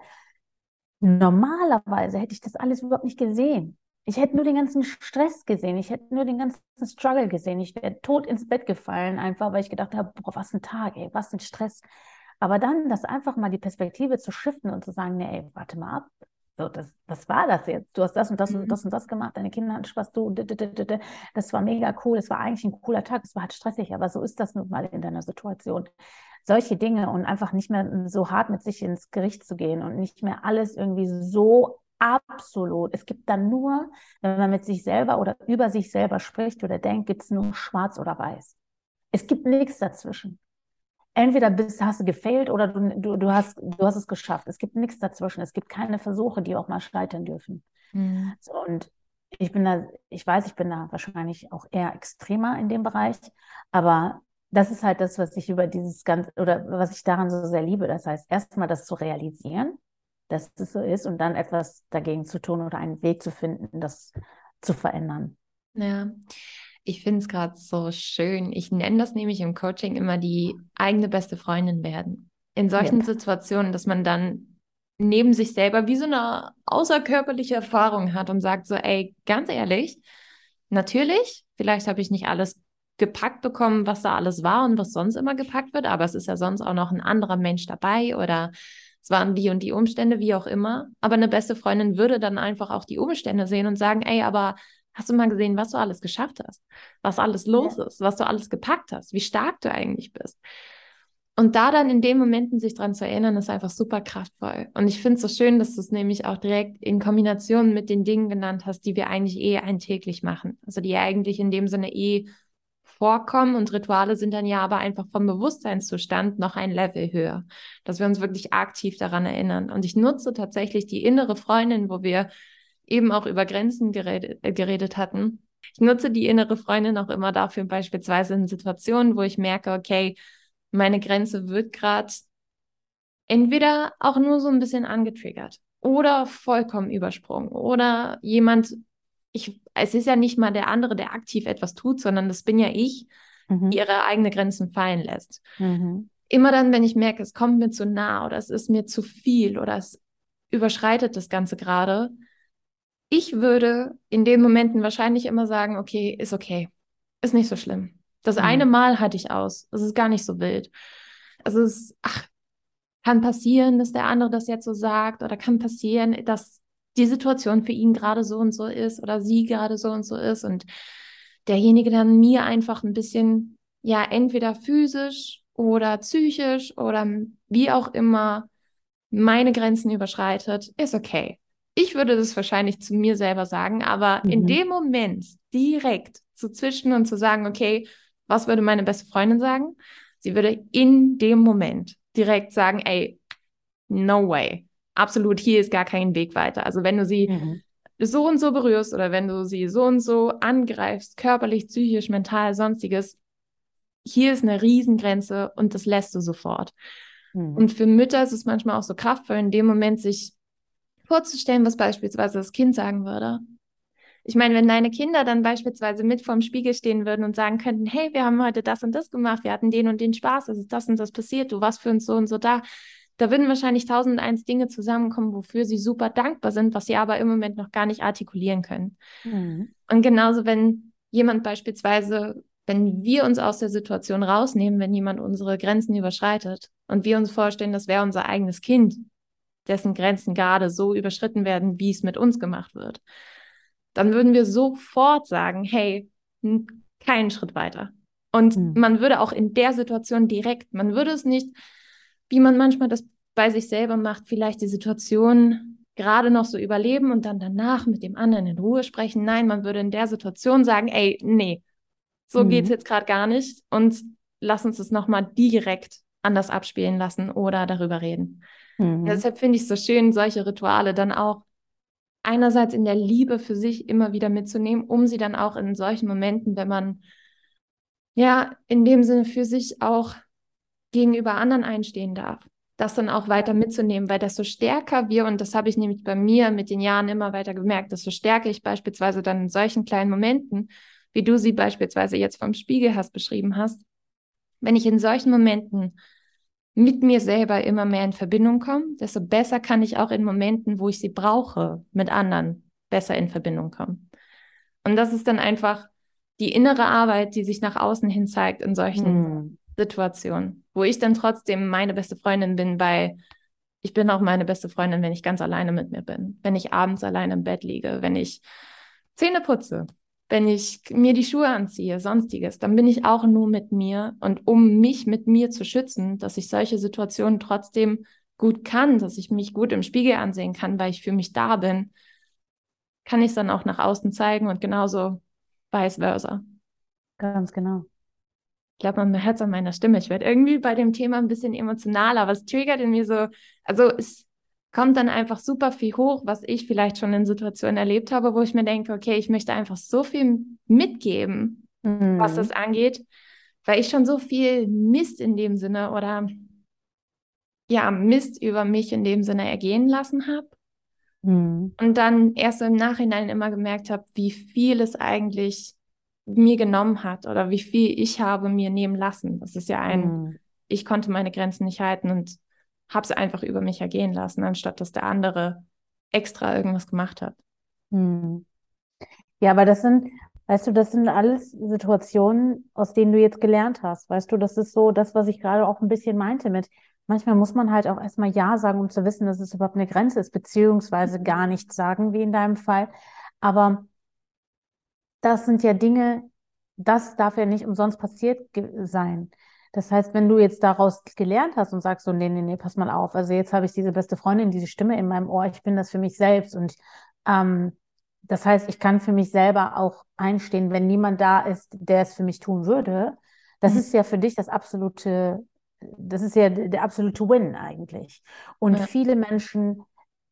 normalerweise hätte ich das alles überhaupt nicht gesehen. Ich hätte nur den ganzen Stress gesehen, ich hätte nur den ganzen Struggle gesehen. Ich wäre tot ins Bett gefallen, einfach weil ich gedacht habe, boah, was ein Tag, ey, was ein Stress. Aber dann das einfach mal die Perspektive zu shiften und zu sagen, nee, ey, warte mal ab. So, das, was war das jetzt? Du hast das und das mhm. und das und das gemacht, deine Kinder hatten Spaß, du, das war mega cool, das war eigentlich ein cooler Tag, es war halt stressig, aber so ist das nun mal in deiner Situation. Solche Dinge und einfach nicht mehr so hart mit sich ins Gericht zu gehen und nicht mehr alles irgendwie so Absolut. Es gibt dann nur, wenn man mit sich selber oder über sich selber spricht oder denkt, gibt es nur schwarz oder weiß. Es gibt nichts dazwischen. Entweder bist, hast du gefailt oder du, du, du, hast, du hast es geschafft. Es gibt nichts dazwischen. Es gibt keine Versuche, die auch mal scheitern dürfen. Mhm. So, und ich bin da, ich weiß, ich bin da wahrscheinlich auch eher extremer in dem Bereich, aber das ist halt das, was ich über dieses ganze oder was ich daran so sehr liebe. Das heißt, erstmal das zu realisieren, dass es so ist und dann etwas dagegen zu tun oder einen Weg zu finden, das zu verändern. Ja, ich finde es gerade so schön. Ich nenne das nämlich im Coaching immer die eigene beste Freundin werden. In solchen ja. Situationen, dass man dann neben sich selber wie so eine außerkörperliche Erfahrung hat und sagt so, ey, ganz ehrlich, natürlich, vielleicht habe ich nicht alles gepackt bekommen, was da alles war und was sonst immer gepackt wird, aber es ist ja sonst auch noch ein anderer Mensch dabei oder es waren die und die Umstände, wie auch immer. Aber eine beste Freundin würde dann einfach auch die Umstände sehen und sagen, ey, aber hast du mal gesehen, was du alles geschafft hast? Was alles los ja. ist, was du alles gepackt hast, wie stark du eigentlich bist. Und da dann in den Momenten sich dran zu erinnern, ist einfach super kraftvoll. Und ich finde es so schön, dass du es nämlich auch direkt in Kombination mit den Dingen genannt hast, die wir eigentlich eh eintäglich machen. Also die eigentlich in dem Sinne eh vorkommen und Rituale sind dann ja aber einfach vom Bewusstseinszustand noch ein Level höher, dass wir uns wirklich aktiv daran erinnern. Und ich nutze tatsächlich die innere Freundin, wo wir eben auch über Grenzen geredet, äh, geredet hatten. Ich nutze die innere Freundin auch immer dafür, beispielsweise in Situationen, wo ich merke, okay, meine Grenze wird gerade entweder auch nur so ein bisschen angetriggert oder vollkommen übersprungen oder jemand ich, es ist ja nicht mal der andere, der aktiv etwas tut, sondern das bin ja ich, mhm. die ihre eigenen Grenzen fallen lässt. Mhm. Immer dann, wenn ich merke, es kommt mir zu nah oder es ist mir zu viel oder es überschreitet das Ganze gerade, ich würde in den Momenten wahrscheinlich immer sagen, okay, ist okay, ist nicht so schlimm. Das mhm. eine Mal hatte ich aus, es ist gar nicht so wild. Also es ist, ach, kann passieren, dass der andere das jetzt so sagt oder kann passieren, dass die Situation für ihn gerade so und so ist oder sie gerade so und so ist und derjenige dann mir einfach ein bisschen, ja, entweder physisch oder psychisch oder wie auch immer meine Grenzen überschreitet, ist okay. Ich würde das wahrscheinlich zu mir selber sagen, aber mhm. in dem Moment direkt zu zwischen und zu sagen, okay, was würde meine beste Freundin sagen? Sie würde in dem Moment direkt sagen, ey, no way absolut, hier ist gar kein Weg weiter. Also wenn du sie mhm. so und so berührst oder wenn du sie so und so angreifst, körperlich, psychisch, mental, sonstiges, hier ist eine Riesengrenze und das lässt du sofort. Mhm. Und für Mütter ist es manchmal auch so kraftvoll, in dem Moment sich vorzustellen, was beispielsweise das Kind sagen würde. Ich meine, wenn deine Kinder dann beispielsweise mit vorm Spiegel stehen würden und sagen könnten, hey, wir haben heute das und das gemacht, wir hatten den und den Spaß, es ist das und das passiert, du warst für uns so und so da, da würden wahrscheinlich tausend eins Dinge zusammenkommen, wofür sie super dankbar sind, was sie aber im Moment noch gar nicht artikulieren können. Mhm. Und genauso, wenn jemand beispielsweise, wenn wir uns aus der Situation rausnehmen, wenn jemand unsere Grenzen überschreitet und wir uns vorstellen, das wäre unser eigenes Kind, dessen Grenzen gerade so überschritten werden, wie es mit uns gemacht wird, dann würden wir sofort sagen, hey, keinen Schritt weiter. Und mhm. man würde auch in der Situation direkt, man würde es nicht, wie man manchmal das bei sich selber macht, vielleicht die Situation gerade noch so überleben und dann danach mit dem anderen in Ruhe sprechen. Nein, man würde in der Situation sagen, ey, nee, so mhm. geht es jetzt gerade gar nicht und lass uns das nochmal direkt anders abspielen lassen oder darüber reden. Mhm. Deshalb finde ich es so schön, solche Rituale dann auch einerseits in der Liebe für sich immer wieder mitzunehmen, um sie dann auch in solchen Momenten, wenn man ja in dem Sinne für sich auch gegenüber anderen einstehen darf, das dann auch weiter mitzunehmen, weil desto stärker wir, und das habe ich nämlich bei mir mit den Jahren immer weiter gemerkt, desto stärker ich beispielsweise dann in solchen kleinen Momenten, wie du sie beispielsweise jetzt vom Spiegel hast beschrieben hast, wenn ich in solchen Momenten mit mir selber immer mehr in Verbindung komme, desto besser kann ich auch in Momenten, wo ich sie brauche, mit anderen besser in Verbindung kommen. Und das ist dann einfach die innere Arbeit, die sich nach außen hin zeigt in solchen hm. Situationen, wo ich dann trotzdem meine beste Freundin bin, weil ich bin auch meine beste Freundin, wenn ich ganz alleine mit mir bin, wenn ich abends alleine im Bett liege, wenn ich Zähne putze, wenn ich mir die Schuhe anziehe, sonstiges, dann bin ich auch nur mit mir. Und um mich mit mir zu schützen, dass ich solche Situationen trotzdem gut kann, dass ich mich gut im Spiegel ansehen kann, weil ich für mich da bin, kann ich es dann auch nach außen zeigen und genauso vice versa. Ganz genau. Ich glaube, man hört es an meiner Stimme. Ich werde irgendwie bei dem Thema ein bisschen emotionaler. Was triggert in mir so? Also es kommt dann einfach super viel hoch, was ich vielleicht schon in Situationen erlebt habe, wo ich mir denke, okay, ich möchte einfach so viel mitgeben, mhm. was das angeht, weil ich schon so viel Mist in dem Sinne oder ja, Mist über mich in dem Sinne ergehen lassen habe. Mhm. Und dann erst so im Nachhinein immer gemerkt habe, wie viel es eigentlich mir genommen hat oder wie viel ich habe mir nehmen lassen. Das ist ja ein, mhm. ich konnte meine Grenzen nicht halten und habe es einfach über mich ergehen lassen, anstatt dass der andere extra irgendwas gemacht hat. Hm. Ja, aber das sind, weißt du, das sind alles Situationen, aus denen du jetzt gelernt hast. Weißt du, das ist so das, was ich gerade auch ein bisschen meinte mit, manchmal muss man halt auch erstmal Ja sagen, um zu wissen, dass es überhaupt eine Grenze ist, beziehungsweise gar nichts sagen, wie in deinem Fall. Aber das sind ja Dinge, das darf ja nicht umsonst passiert sein. Das heißt, wenn du jetzt daraus gelernt hast und sagst so, nee, nee, nee, pass mal auf, also jetzt habe ich diese beste Freundin, diese Stimme in meinem Ohr, ich bin das für mich selbst und ähm, das heißt, ich kann für mich selber auch einstehen, wenn niemand da ist, der es für mich tun würde. Das mhm. ist ja für dich das absolute, das ist ja der absolute Win eigentlich. Und ja. viele Menschen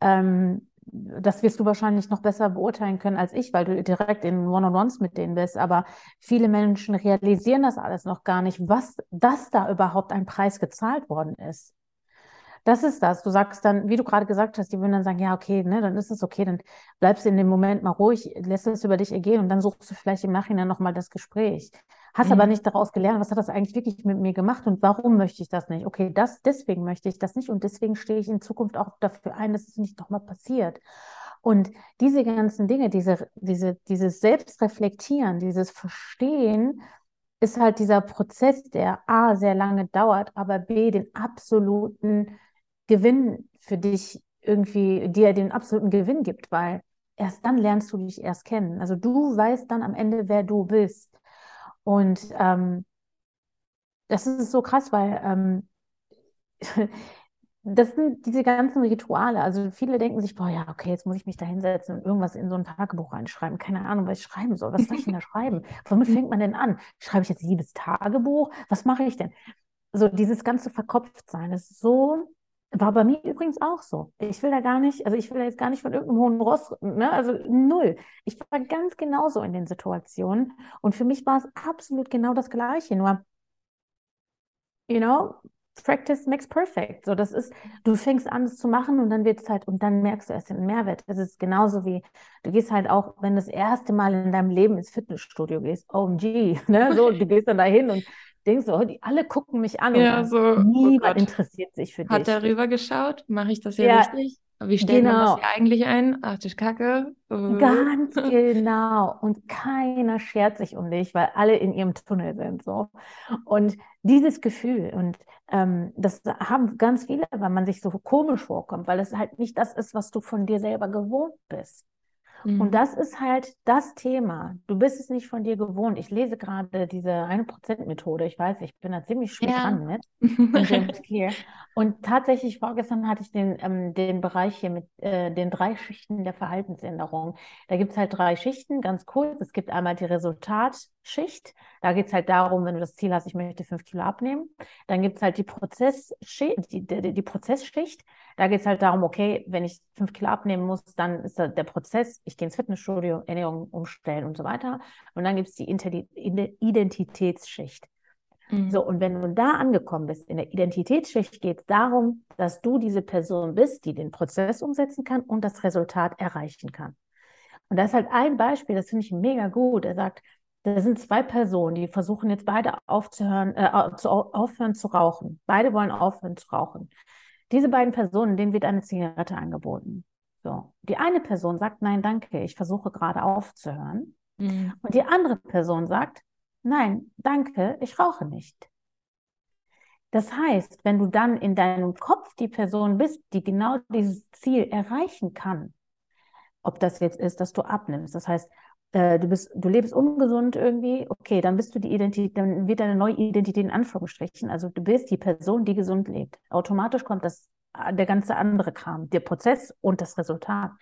ähm, das wirst du wahrscheinlich noch besser beurteilen können als ich, weil du direkt in One-on-Ones mit denen bist. Aber viele Menschen realisieren das alles noch gar nicht, was, dass da überhaupt ein Preis gezahlt worden ist. Das ist das. Du sagst dann, wie du gerade gesagt hast, die würden dann sagen, ja, okay, ne, dann ist es okay, dann bleibst du in dem Moment mal ruhig, lässt es über dich ergehen und dann suchst du vielleicht im Nachhinein nochmal das Gespräch. Hast mhm. aber nicht daraus gelernt, was hat das eigentlich wirklich mit mir gemacht und warum möchte ich das nicht? Okay, das, deswegen möchte ich das nicht und deswegen stehe ich in Zukunft auch dafür ein, dass es nicht nochmal passiert. Und diese ganzen Dinge, diese, diese, dieses Selbstreflektieren, dieses Verstehen, ist halt dieser Prozess, der A, sehr lange dauert, aber B, den absoluten Gewinn für dich irgendwie, dir den absoluten Gewinn gibt, weil erst dann lernst du dich erst kennen. Also du weißt dann am Ende, wer du bist. Und ähm, das ist so krass, weil ähm, [laughs] das sind diese ganzen Rituale. Also viele denken sich, boah, ja, okay, jetzt muss ich mich da hinsetzen und irgendwas in so ein Tagebuch reinschreiben. Keine Ahnung, was ich schreiben soll. Was soll ich denn da schreiben? Womit fängt man denn an? Schreibe ich jetzt liebes Tagebuch? Was mache ich denn? So dieses ganze Verkopftsein ist so War bei mir übrigens auch so. Ich will da gar nicht, also ich will da jetzt gar nicht von irgendeinem hohen Ross, ne? also null. Ich war ganz genauso in den Situationen und für mich war es absolut genau das Gleiche, nur, you know, practice makes perfect. So, das ist, du fängst an, es zu machen und dann wird es halt, und dann merkst du erst den Mehrwert. Das ist genauso wie, du gehst halt auch, wenn du das erste Mal in deinem Leben ins Fitnessstudio gehst, OMG, [laughs] ne, so, du gehst dann dahin und denkst so, die alle gucken mich an ja, und so, oh niemand oh interessiert sich für Hat dich. Hat er rüber geschaut? Mache ich das hier ja, richtig? Wie stellt genau. man das hier eigentlich ein? Ach, das ist Kacke. Uh. Ganz [laughs] genau. Und keiner schert sich um dich, weil alle in ihrem Tunnel sind. So. Und dieses Gefühl, und ähm, das haben ganz viele, weil man sich so komisch vorkommt, weil es halt nicht das ist, was du von dir selber gewohnt bist. Mhm. Und das ist halt das Thema. Du bist es nicht von dir gewohnt. Ich lese gerade diese 1%-Methode. Ich weiß, ich bin da ziemlich schwer ja. dran mit. [laughs] Und tatsächlich vorgestern hatte ich den, ähm, den Bereich hier mit äh, den drei Schichten der Verhaltensänderung. Da gibt es halt drei Schichten, ganz kurz. Es gibt einmal die Resultatschicht. Da geht es halt darum, wenn du das Ziel hast, ich möchte fünf Kilo abnehmen. Dann gibt es halt die, Prozessschicht, die, die, die Prozessschicht. Da geht es halt darum, okay, wenn ich fünf Kilo abnehmen muss, dann ist der Prozess, ich gehe ins Fitnessstudio, Ernährung umstellen und so weiter. Und dann gibt es die Identitätsschicht. Mhm. So, und wenn du da angekommen bist, in der Identitätsschicht geht es darum, dass du diese Person bist, die den Prozess umsetzen kann und das Resultat erreichen kann. Und das ist halt ein Beispiel, das finde ich mega gut. Er sagt, da sind zwei Personen, die versuchen jetzt beide aufzuhören, äh, zu, aufhören zu rauchen. Beide wollen aufhören zu rauchen. Diese beiden Personen, denen wird eine Zigarette angeboten. So. Die eine Person sagt, nein, danke, ich versuche gerade aufzuhören. Mhm. Und die andere Person sagt, nein, danke, ich rauche nicht. Das heißt, wenn du dann in deinem Kopf die Person bist, die genau dieses Ziel erreichen kann, ob das jetzt ist, dass du abnimmst, das heißt, äh, du bist, du lebst ungesund irgendwie, okay, dann bist du die Identität, dann wird deine neue Identität in Anführungsstrichen, also du bist die Person, die gesund lebt. Automatisch kommt das, äh, der ganze andere Kram, der Prozess und das Resultat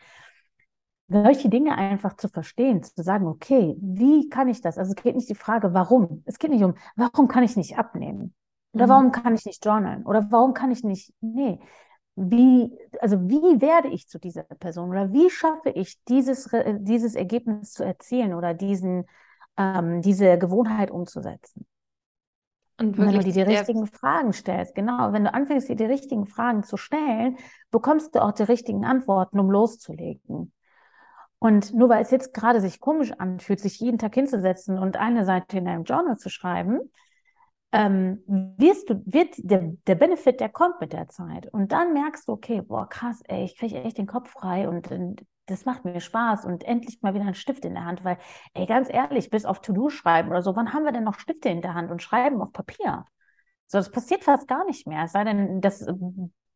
solche Dinge einfach zu verstehen, zu sagen, okay, wie kann ich das? Also es geht nicht die Frage, warum. Es geht nicht um, warum kann ich nicht abnehmen? Oder mhm. warum kann ich nicht journalen? Oder warum kann ich nicht, nee. Wie, also wie werde ich zu dieser Person? Oder wie schaffe ich dieses, dieses Ergebnis zu erzielen oder diesen, ähm, diese Gewohnheit umzusetzen? Und, wenn du dir die richtigen Fragen stellst, genau, wenn du anfängst, dir die richtigen Fragen zu stellen, bekommst du auch die richtigen Antworten, um loszulegen. Und nur weil es jetzt gerade sich komisch anfühlt, sich jeden Tag hinzusetzen und eine Seite in einem Journal zu schreiben, ähm, wirst du, wird der, der Benefit, der kommt mit der Zeit. Und dann merkst du, okay, boah, krass, ey, ich kriege echt den Kopf frei und, und das macht mir Spaß und endlich mal wieder ein Stift in der Hand, weil, ey, ganz ehrlich, bis auf To-Do schreiben oder so, wann haben wir denn noch Stifte in der Hand und schreiben auf Papier? So, das passiert fast gar nicht mehr. Es sei denn, das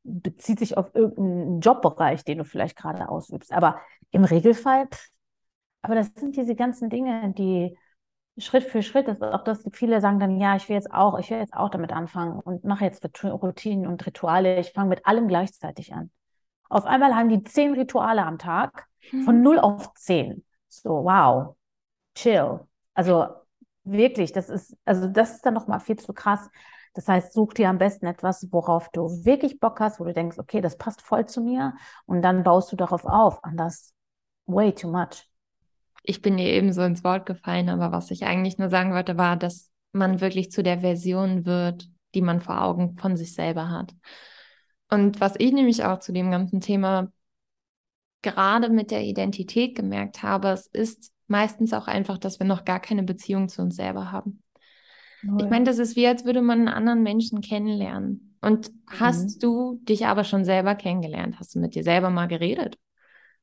bezieht sich auf irgendeinen Jobbereich, den du vielleicht gerade ausübst. Aber im Regelfall, pff, aber das sind diese ganzen Dinge, die Schritt für Schritt, das ist auch das, viele sagen dann, ja, ich will jetzt auch, ich will jetzt auch damit anfangen und mache jetzt Routinen und Rituale. Ich fange mit allem gleichzeitig an. Auf einmal haben die zehn Rituale am Tag, von 0 mhm. auf 10. So, wow, chill. Also wirklich, das ist, also das ist dann nochmal viel zu krass. Das heißt, such dir am besten etwas, worauf du wirklich Bock hast, wo du denkst, okay, das passt voll zu mir und dann baust du darauf auf. Anders way too much. Ich bin dir eben so ins Wort gefallen, aber was ich eigentlich nur sagen wollte, war, dass man wirklich zu der Version wird, die man vor Augen von sich selber hat. Und was ich nämlich auch zu dem ganzen Thema gerade mit der Identität gemerkt habe, es ist meistens auch einfach, dass wir noch gar keine Beziehung zu uns selber haben. Oh, ich meine, das ist wie, als würde man einen anderen Menschen kennenlernen. Und hast mhm. du dich aber schon selber kennengelernt? Hast du mit dir selber mal geredet?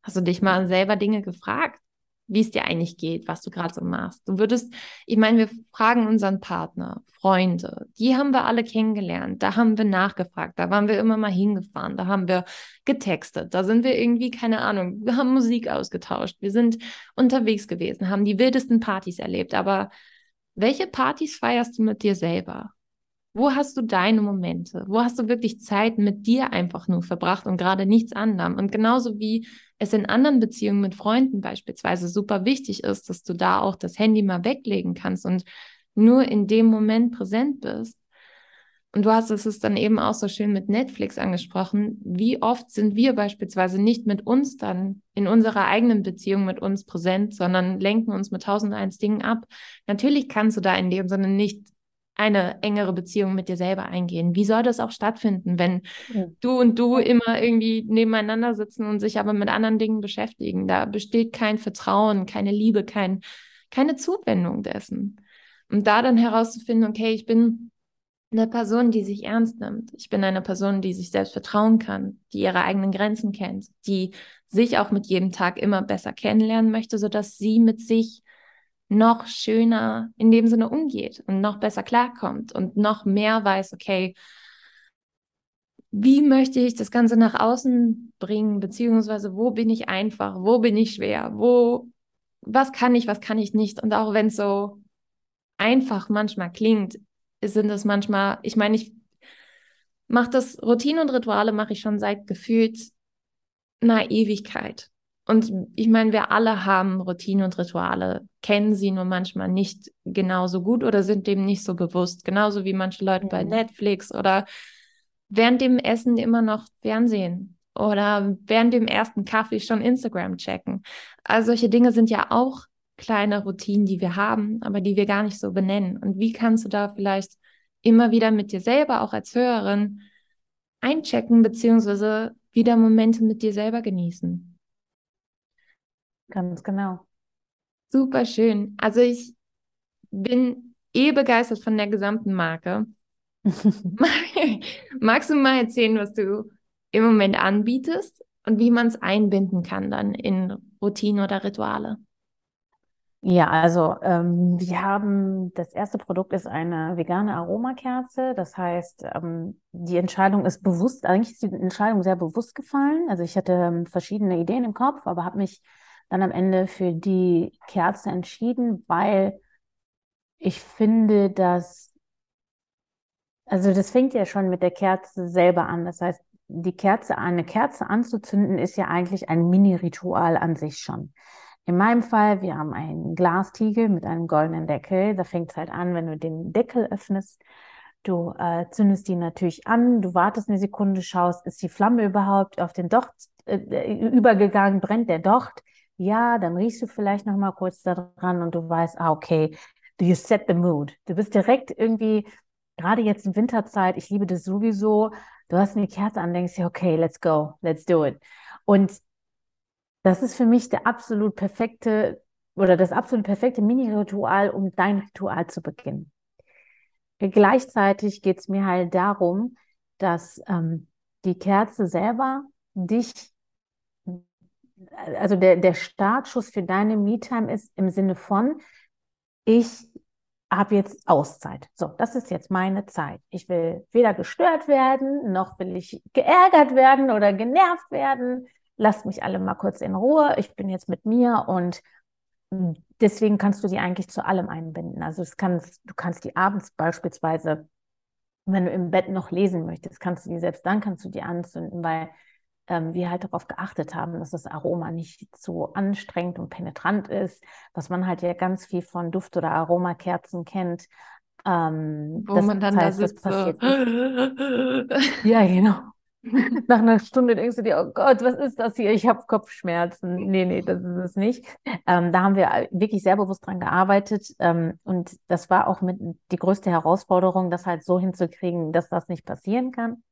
Hast du dich mal selber Dinge gefragt, wie es dir eigentlich geht, was du gerade so machst? Du würdest, ich meine, wir fragen unseren Partner, Freunde, die haben wir alle kennengelernt, da haben wir nachgefragt, da waren wir immer mal hingefahren, da haben wir getextet, da sind wir irgendwie, keine Ahnung, wir haben Musik ausgetauscht, wir sind unterwegs gewesen, haben die wildesten Partys erlebt, aber welche Partys feierst du mit dir selber? Wo hast du deine Momente? Wo hast du wirklich Zeit mit dir einfach nur verbracht und gerade nichts anderem? Und genauso wie es in anderen Beziehungen mit Freunden beispielsweise super wichtig ist, dass du da auch das Handy mal weglegen kannst und nur in dem Moment präsent bist. Und du hast es dann eben auch so schön mit Netflix angesprochen. Wie oft sind wir beispielsweise nicht mit uns dann in unserer eigenen Beziehung mit uns präsent, sondern lenken uns mit tausend eins Dingen ab? Natürlich kannst du da in dem Sinne nicht eine engere Beziehung mit dir selber eingehen. Wie soll das auch stattfinden, wenn ja. du und du immer irgendwie nebeneinander sitzen und sich aber mit anderen Dingen beschäftigen? Da besteht kein Vertrauen, keine Liebe, kein, keine Zuwendung dessen. Und da dann herauszufinden, okay, ich bin eine Person, die sich ernst nimmt. Ich bin eine Person, die sich selbst vertrauen kann, die ihre eigenen Grenzen kennt, die sich auch mit jedem Tag immer besser kennenlernen möchte, sodass sie mit sich noch schöner in dem Sinne umgeht und noch besser klarkommt und noch mehr weiß, okay, wie möchte ich das Ganze nach außen bringen, beziehungsweise wo bin ich einfach, wo bin ich schwer, wo, was kann ich, was kann ich nicht. Und auch wenn es so einfach manchmal klingt, sind es manchmal, ich meine, ich mache das, Routine und Rituale mache ich schon seit gefühlt einer Ewigkeit. Und ich meine, wir alle haben Routine und Rituale, kennen sie nur manchmal nicht genauso gut oder sind dem nicht so bewusst. Genauso wie manche Leute mhm. bei Netflix oder während dem Essen immer noch Fernsehen oder während dem ersten Kaffee schon Instagram checken. Also solche Dinge sind ja auch kleine Routinen, die wir haben, aber die wir gar nicht so benennen. Und wie kannst du da vielleicht immer wieder mit dir selber, auch als Hörerin, einchecken, beziehungsweise wieder Momente mit dir selber genießen? Ganz genau. Super schön. Also ich bin eh begeistert von der gesamten Marke. [laughs] Magst du mal erzählen, was du im Moment anbietest und wie man es einbinden kann dann in Routine oder Rituale? Ja, also ähm, wir haben, das erste Produkt ist eine vegane Aromakerze. Das heißt, ähm, die Entscheidung ist bewusst, eigentlich ist die Entscheidung sehr bewusst gefallen. Also ich hatte ähm, verschiedene Ideen im Kopf, aber habe mich dann am Ende für die Kerze entschieden, weil ich finde, dass, also das fängt ja schon mit der Kerze selber an. Das heißt, die Kerze, eine Kerze anzuzünden, ist ja eigentlich ein Mini-Ritual an sich schon. In meinem Fall, wir haben einen Glastiegel mit einem goldenen Deckel. Da fängt es halt an, wenn du den Deckel öffnest. Du äh, zündest die natürlich an, du wartest eine Sekunde, schaust, ist die Flamme überhaupt auf den Docht äh, übergegangen, brennt der Docht? Ja, dann riechst du vielleicht noch mal kurz da dran und du weißt, ah, okay, you set the mood. Du bist direkt irgendwie, gerade jetzt in Winterzeit, ich liebe das sowieso, du hast eine Kerze an, denkst dir, okay, let's go, let's do it. Und das ist für mich der absolut perfekte oder das absolut perfekte Mini-Ritual, um dein Ritual zu beginnen. Gleichzeitig geht es mir halt darum, dass ähm, die Kerze selber dich, also der, der Startschuss für deine Me-Time ist im Sinne von, ich habe jetzt Auszeit. So, das ist jetzt meine Zeit. Ich will weder gestört werden, noch will ich geärgert werden oder genervt werden lasst mich alle mal kurz in Ruhe, ich bin jetzt mit mir und deswegen kannst du die eigentlich zu allem einbinden. Also es kannst, du kannst die abends beispielsweise, wenn du im Bett noch lesen möchtest, kannst du die selbst dann kannst du die anzünden, weil ähm, wir halt darauf geachtet haben, dass das Aroma nicht zu anstrengend und penetrant ist, was man halt ja ganz viel von Duft- oder Aromakerzen kennt. Ähm, Wo das man dann heißt, da sitzt. So. [laughs] ja, genau. [laughs] Nach einer Stunde denkst du dir, oh Gott, was ist das hier? Ich habe Kopfschmerzen. Nee, nee, das ist es nicht. Ähm, da haben wir wirklich sehr bewusst dran gearbeitet. Ähm, und das war auch mit die größte Herausforderung, das halt so hinzukriegen, dass das nicht passieren kann.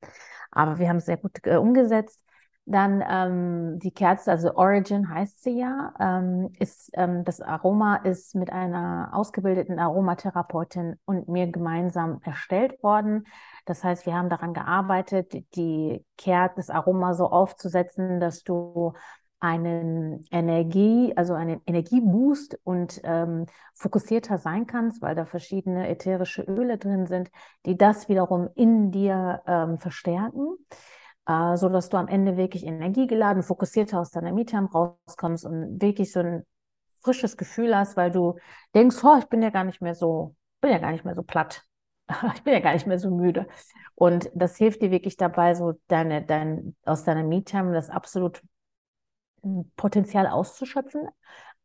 Aber wir haben es sehr gut äh, umgesetzt. Dann ähm, die Kerze, also Origin heißt sie ja, ähm, ist ähm, das Aroma ist mit einer ausgebildeten Aromatherapeutin und mir gemeinsam erstellt worden. Das heißt, wir haben daran gearbeitet, die Kerze, das Aroma so aufzusetzen, dass du einen Energie, also einen Energieboost und ähm, fokussierter sein kannst, weil da verschiedene ätherische Öle drin sind, die das wiederum in dir ähm, verstärken äh, so dass du am Ende wirklich energiegeladen, fokussierter aus deiner Me-Time rauskommst und wirklich so ein frisches Gefühl hast, weil du denkst, oh, ich bin ja gar nicht mehr so, bin ja gar nicht mehr so platt. [laughs] ich bin ja gar nicht mehr so müde. Und das hilft dir wirklich dabei, so deine, dein, aus deiner Me-Time das absolut Potenzial auszuschöpfen.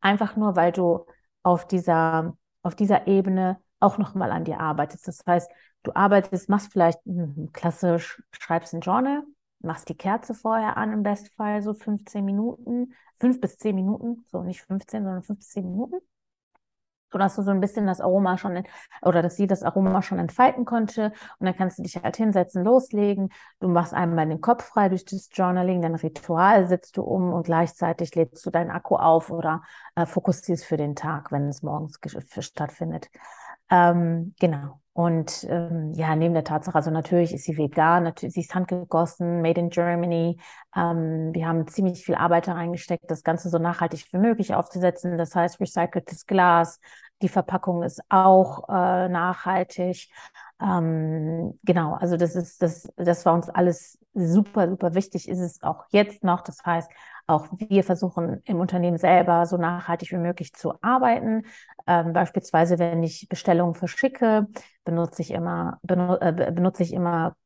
Einfach nur, weil du auf dieser, auf dieser Ebene auch nochmal an dir arbeitest. Das heißt, du arbeitest, machst vielleicht hm, klassisch, schreibst ein Journal, machst die Kerze vorher an, im Bestfall so 15 Minuten, 5 bis 10 Minuten, so nicht 15, sondern 5 bis 10 Minuten sodass du so ein bisschen das Aroma schon oder dass sie das Aroma schon entfalten konnte. Und dann kannst du dich halt hinsetzen, loslegen. Du machst einmal den Kopf frei durch das Journaling, dein Ritual setzt du um und gleichzeitig lädst du deinen Akku auf oder äh, fokussierst für den Tag, wenn es morgens stattfindet. Ähm, genau. Und ähm, ja, neben der Tatsache, also natürlich ist sie vegan, natürlich, sie ist handgegossen, made in Germany. Ähm, wir haben ziemlich viel Arbeit da reingesteckt, das Ganze so nachhaltig wie möglich aufzusetzen. Das heißt, recyceltes Glas, die Verpackung ist auch äh, nachhaltig. Ähm, genau, also das ist, das, das war uns alles super, super wichtig, ist es auch jetzt noch. Das heißt, auch wir versuchen im Unternehmen selber so nachhaltig wie möglich zu arbeiten. Ähm, beispielsweise, wenn ich Bestellungen verschicke, benutze ich immer, benut, äh, benutze ich immer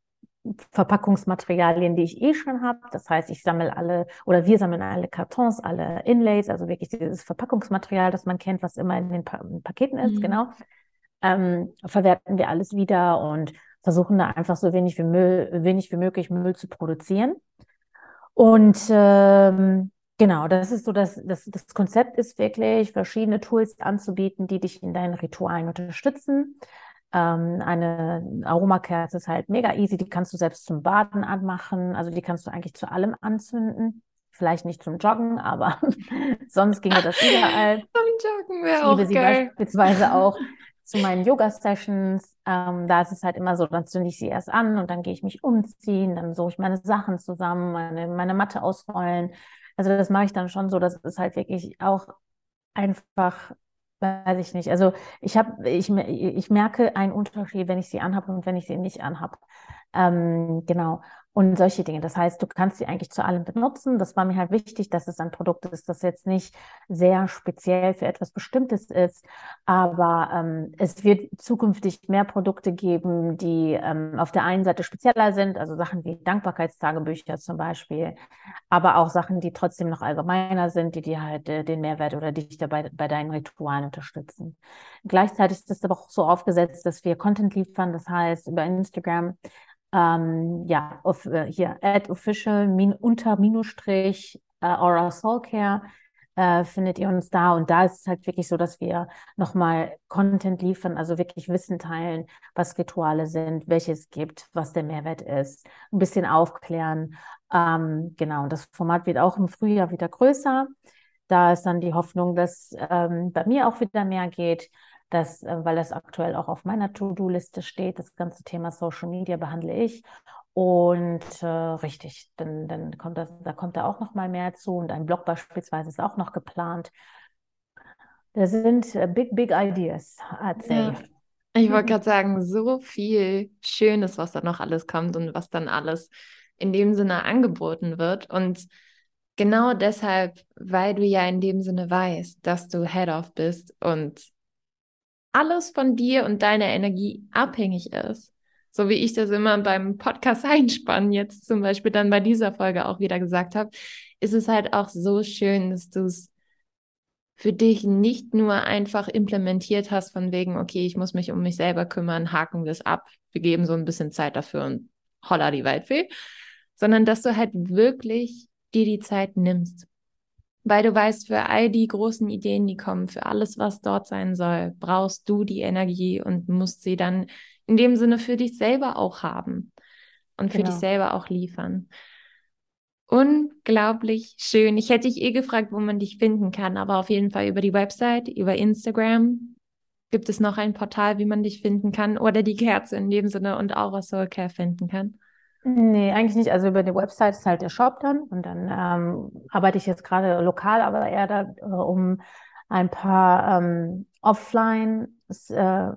Verpackungsmaterialien, die ich eh schon habe. Das heißt, ich sammle alle oder wir sammeln alle Kartons, alle Inlays, also wirklich dieses Verpackungsmaterial, das man kennt, was immer in den pa Paketen ist, mhm. genau. Ähm, verwerten wir alles wieder und versuchen da einfach so wenig wie, Müll, wenig wie möglich Müll zu produzieren. Und ähm, genau, das ist so, das, das, das Konzept ist wirklich, verschiedene Tools anzubieten, die dich in deinen Ritualen unterstützen. Ähm, eine Aromakerze ist halt mega easy, die kannst du selbst zum Baden anmachen, also die kannst du eigentlich zu allem anzünden. Vielleicht nicht zum Joggen, aber [laughs] sonst ginge das überall. [laughs] Zum Joggen wäre auch Ich liebe sie beispielsweise auch zu meinen Yoga-Sessions. Ähm, da ist es halt immer so, dann zünde ich sie erst an und dann gehe ich mich umziehen, dann suche ich meine Sachen zusammen, meine, meine Matte ausrollen. Also das mache ich dann schon so, dass es halt wirklich auch einfach weiß ich nicht. Also ich habe, ich, ich merke einen Unterschied, wenn ich sie anhabe und wenn ich sie nicht anhabe. Ähm, genau. Und solche Dinge. Das heißt, du kannst sie eigentlich zu allem benutzen. Das war mir halt wichtig, dass es ein Produkt ist, das jetzt nicht sehr speziell für etwas Bestimmtes ist. Aber ähm, es wird zukünftig mehr Produkte geben, die ähm, auf der einen Seite spezieller sind, also Sachen wie Dankbarkeitstagebücher zum Beispiel, aber auch Sachen, die trotzdem noch allgemeiner sind, die dir halt äh, den Mehrwert oder dich dabei bei deinen Ritualen unterstützen. Gleichzeitig ist es aber auch so aufgesetzt, dass wir Content liefern, das heißt über Instagram ähm, ja, auf, äh, hier, add official min, unter Minusstrich äh, Aura Soul Care äh, findet ihr uns da. Und da ist es halt wirklich so, dass wir nochmal Content liefern, also wirklich Wissen teilen, was Rituale sind, welche es gibt, was der Mehrwert ist, ein bisschen aufklären. Ähm, genau, und das Format wird auch im Frühjahr wieder größer. Da ist dann die Hoffnung, dass ähm, bei mir auch wieder mehr geht das, äh, weil das aktuell auch auf meiner To-Do-Liste steht. Das ganze Thema Social Media behandle ich. Und äh, richtig, dann, dann kommt das, da kommt da auch noch mal mehr zu. Und ein Blog beispielsweise ist auch noch geplant. Das sind äh, big, big ideas. Ja. Ich wollte gerade sagen, so viel Schönes, was da noch alles kommt und was dann alles in dem Sinne angeboten wird. Und genau deshalb, weil du ja in dem Sinne weißt, dass du Head of bist und alles von dir und deiner Energie abhängig ist. So wie ich das immer beim Podcast [laughs] einspannen jetzt zum Beispiel dann bei dieser Folge auch wieder gesagt habe, ist es halt auch so schön, dass du es für dich nicht nur einfach implementiert hast von wegen, okay, ich muss mich um mich selber kümmern, haken wir es ab, wir geben so ein bisschen Zeit dafür und holla die Waldfee, sondern dass du halt wirklich dir die Zeit nimmst weil du weißt, für all die großen Ideen, die kommen, für alles, was dort sein soll, brauchst du die Energie und musst sie dann in dem Sinne für dich selber auch haben und für genau. dich selber auch liefern. Unglaublich schön. Ich hätte dich eh gefragt, wo man dich finden kann, aber auf jeden Fall über die Website, über Instagram. Gibt es noch ein Portal, wie man dich finden kann oder die Kerze in dem Sinne und auch aus Soul Care finden kann? Nee, eigentlich nicht. Also über die Website ist halt der Shop dann und dann ähm, arbeite ich jetzt gerade lokal, aber eher da äh, um ein paar ähm, Offline äh,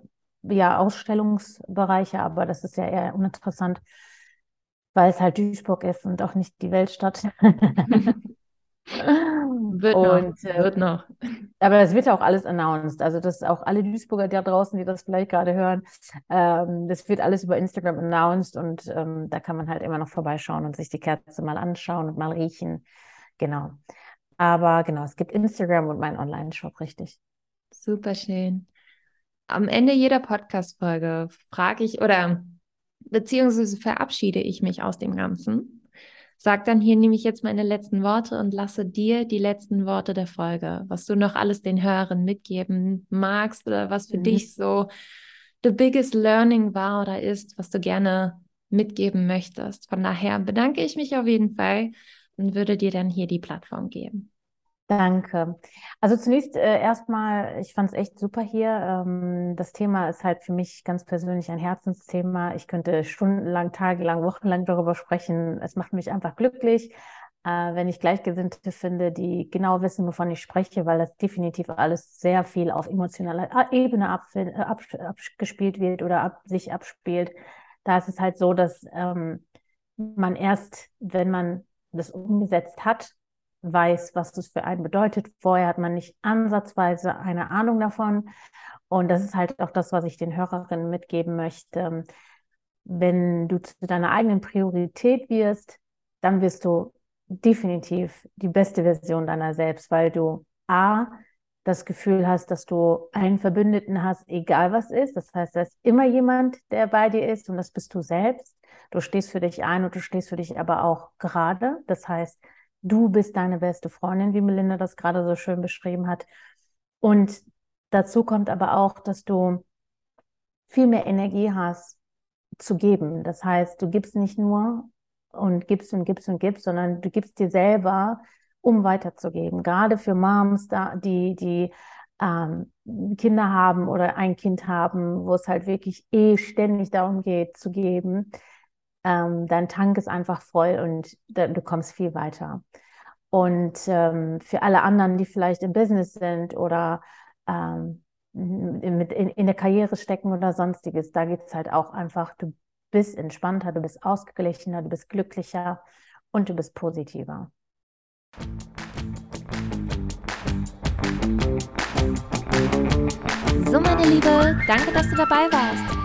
ja, Ausstellungsbereiche, aber das ist ja eher uninteressant, weil es halt Duisburg ist und auch nicht die Weltstadt. [laughs] [laughs] Wird und, noch, äh, wird noch. Aber das wird ja auch alles announced. Also, dass auch alle Duisburger da draußen, die das vielleicht gerade hören, ähm, das wird alles über Instagram announced und ähm, da kann man halt immer noch vorbeischauen und sich die Kerze mal anschauen und mal riechen. Genau. Aber genau, es gibt Instagram und meinen Online-Shop, richtig. Super schön. am Ende jeder Podcast-Folge frage ich oder beziehungsweise verabschiede ich mich aus dem Ganzen. Sag dann hier nehme ich jetzt meine letzten Worte und lasse dir die letzten Worte der Folge, was du noch alles den Hörern mitgeben magst oder was für mhm. dich so the biggest learning war oder ist, was du gerne mitgeben möchtest. Von daher bedanke ich mich auf jeden Fall und würde dir dann hier die Plattform geben. Danke. Also zunächst äh, erstmal, ich fand es echt super hier. Ähm, das Thema ist halt für mich ganz persönlich ein Herzensthema. Ich könnte stundenlang, tagelang, wochenlang darüber sprechen. Es macht mich einfach glücklich, äh, wenn ich Gleichgesinnte finde, die genau wissen, wovon ich spreche, weil das definitiv alles sehr viel auf emotionaler Ebene äh, abgespielt wird oder ab, sich abspielt. Da ist es halt so, dass ähm, man erst, wenn man das umgesetzt hat, weiß, was das für einen bedeutet. Vorher hat man nicht ansatzweise eine Ahnung davon. Und das ist halt auch das, was ich den Hörerinnen mitgeben möchte. Wenn du zu deiner eigenen Priorität wirst, dann wirst du definitiv die beste Version deiner selbst, weil du A, das Gefühl hast, dass du einen Verbündeten hast, egal was ist. Das heißt, da ist immer jemand, der bei dir ist und das bist du selbst. Du stehst für dich ein und du stehst für dich aber auch gerade. Das heißt, Du bist deine beste Freundin, wie Melinda das gerade so schön beschrieben hat. Und dazu kommt aber auch, dass du viel mehr Energie hast zu geben. Das heißt, du gibst nicht nur und gibst und gibst und gibst, sondern du gibst dir selber, um weiterzugeben. Gerade für Moms, die, die ähm, Kinder haben oder ein Kind haben, wo es halt wirklich eh ständig darum geht, zu geben ähm, dein Tank ist einfach voll und du kommst viel weiter. Und ähm, für alle anderen, die vielleicht im Business sind oder ähm, mit in, in, der Karriere stecken oder sonstiges, da geht es halt auch einfach, du bist entspannter, du bist ausgeglichener, du bist glücklicher und du bist positiver. So, meine Liebe, danke, dass du dabei warst.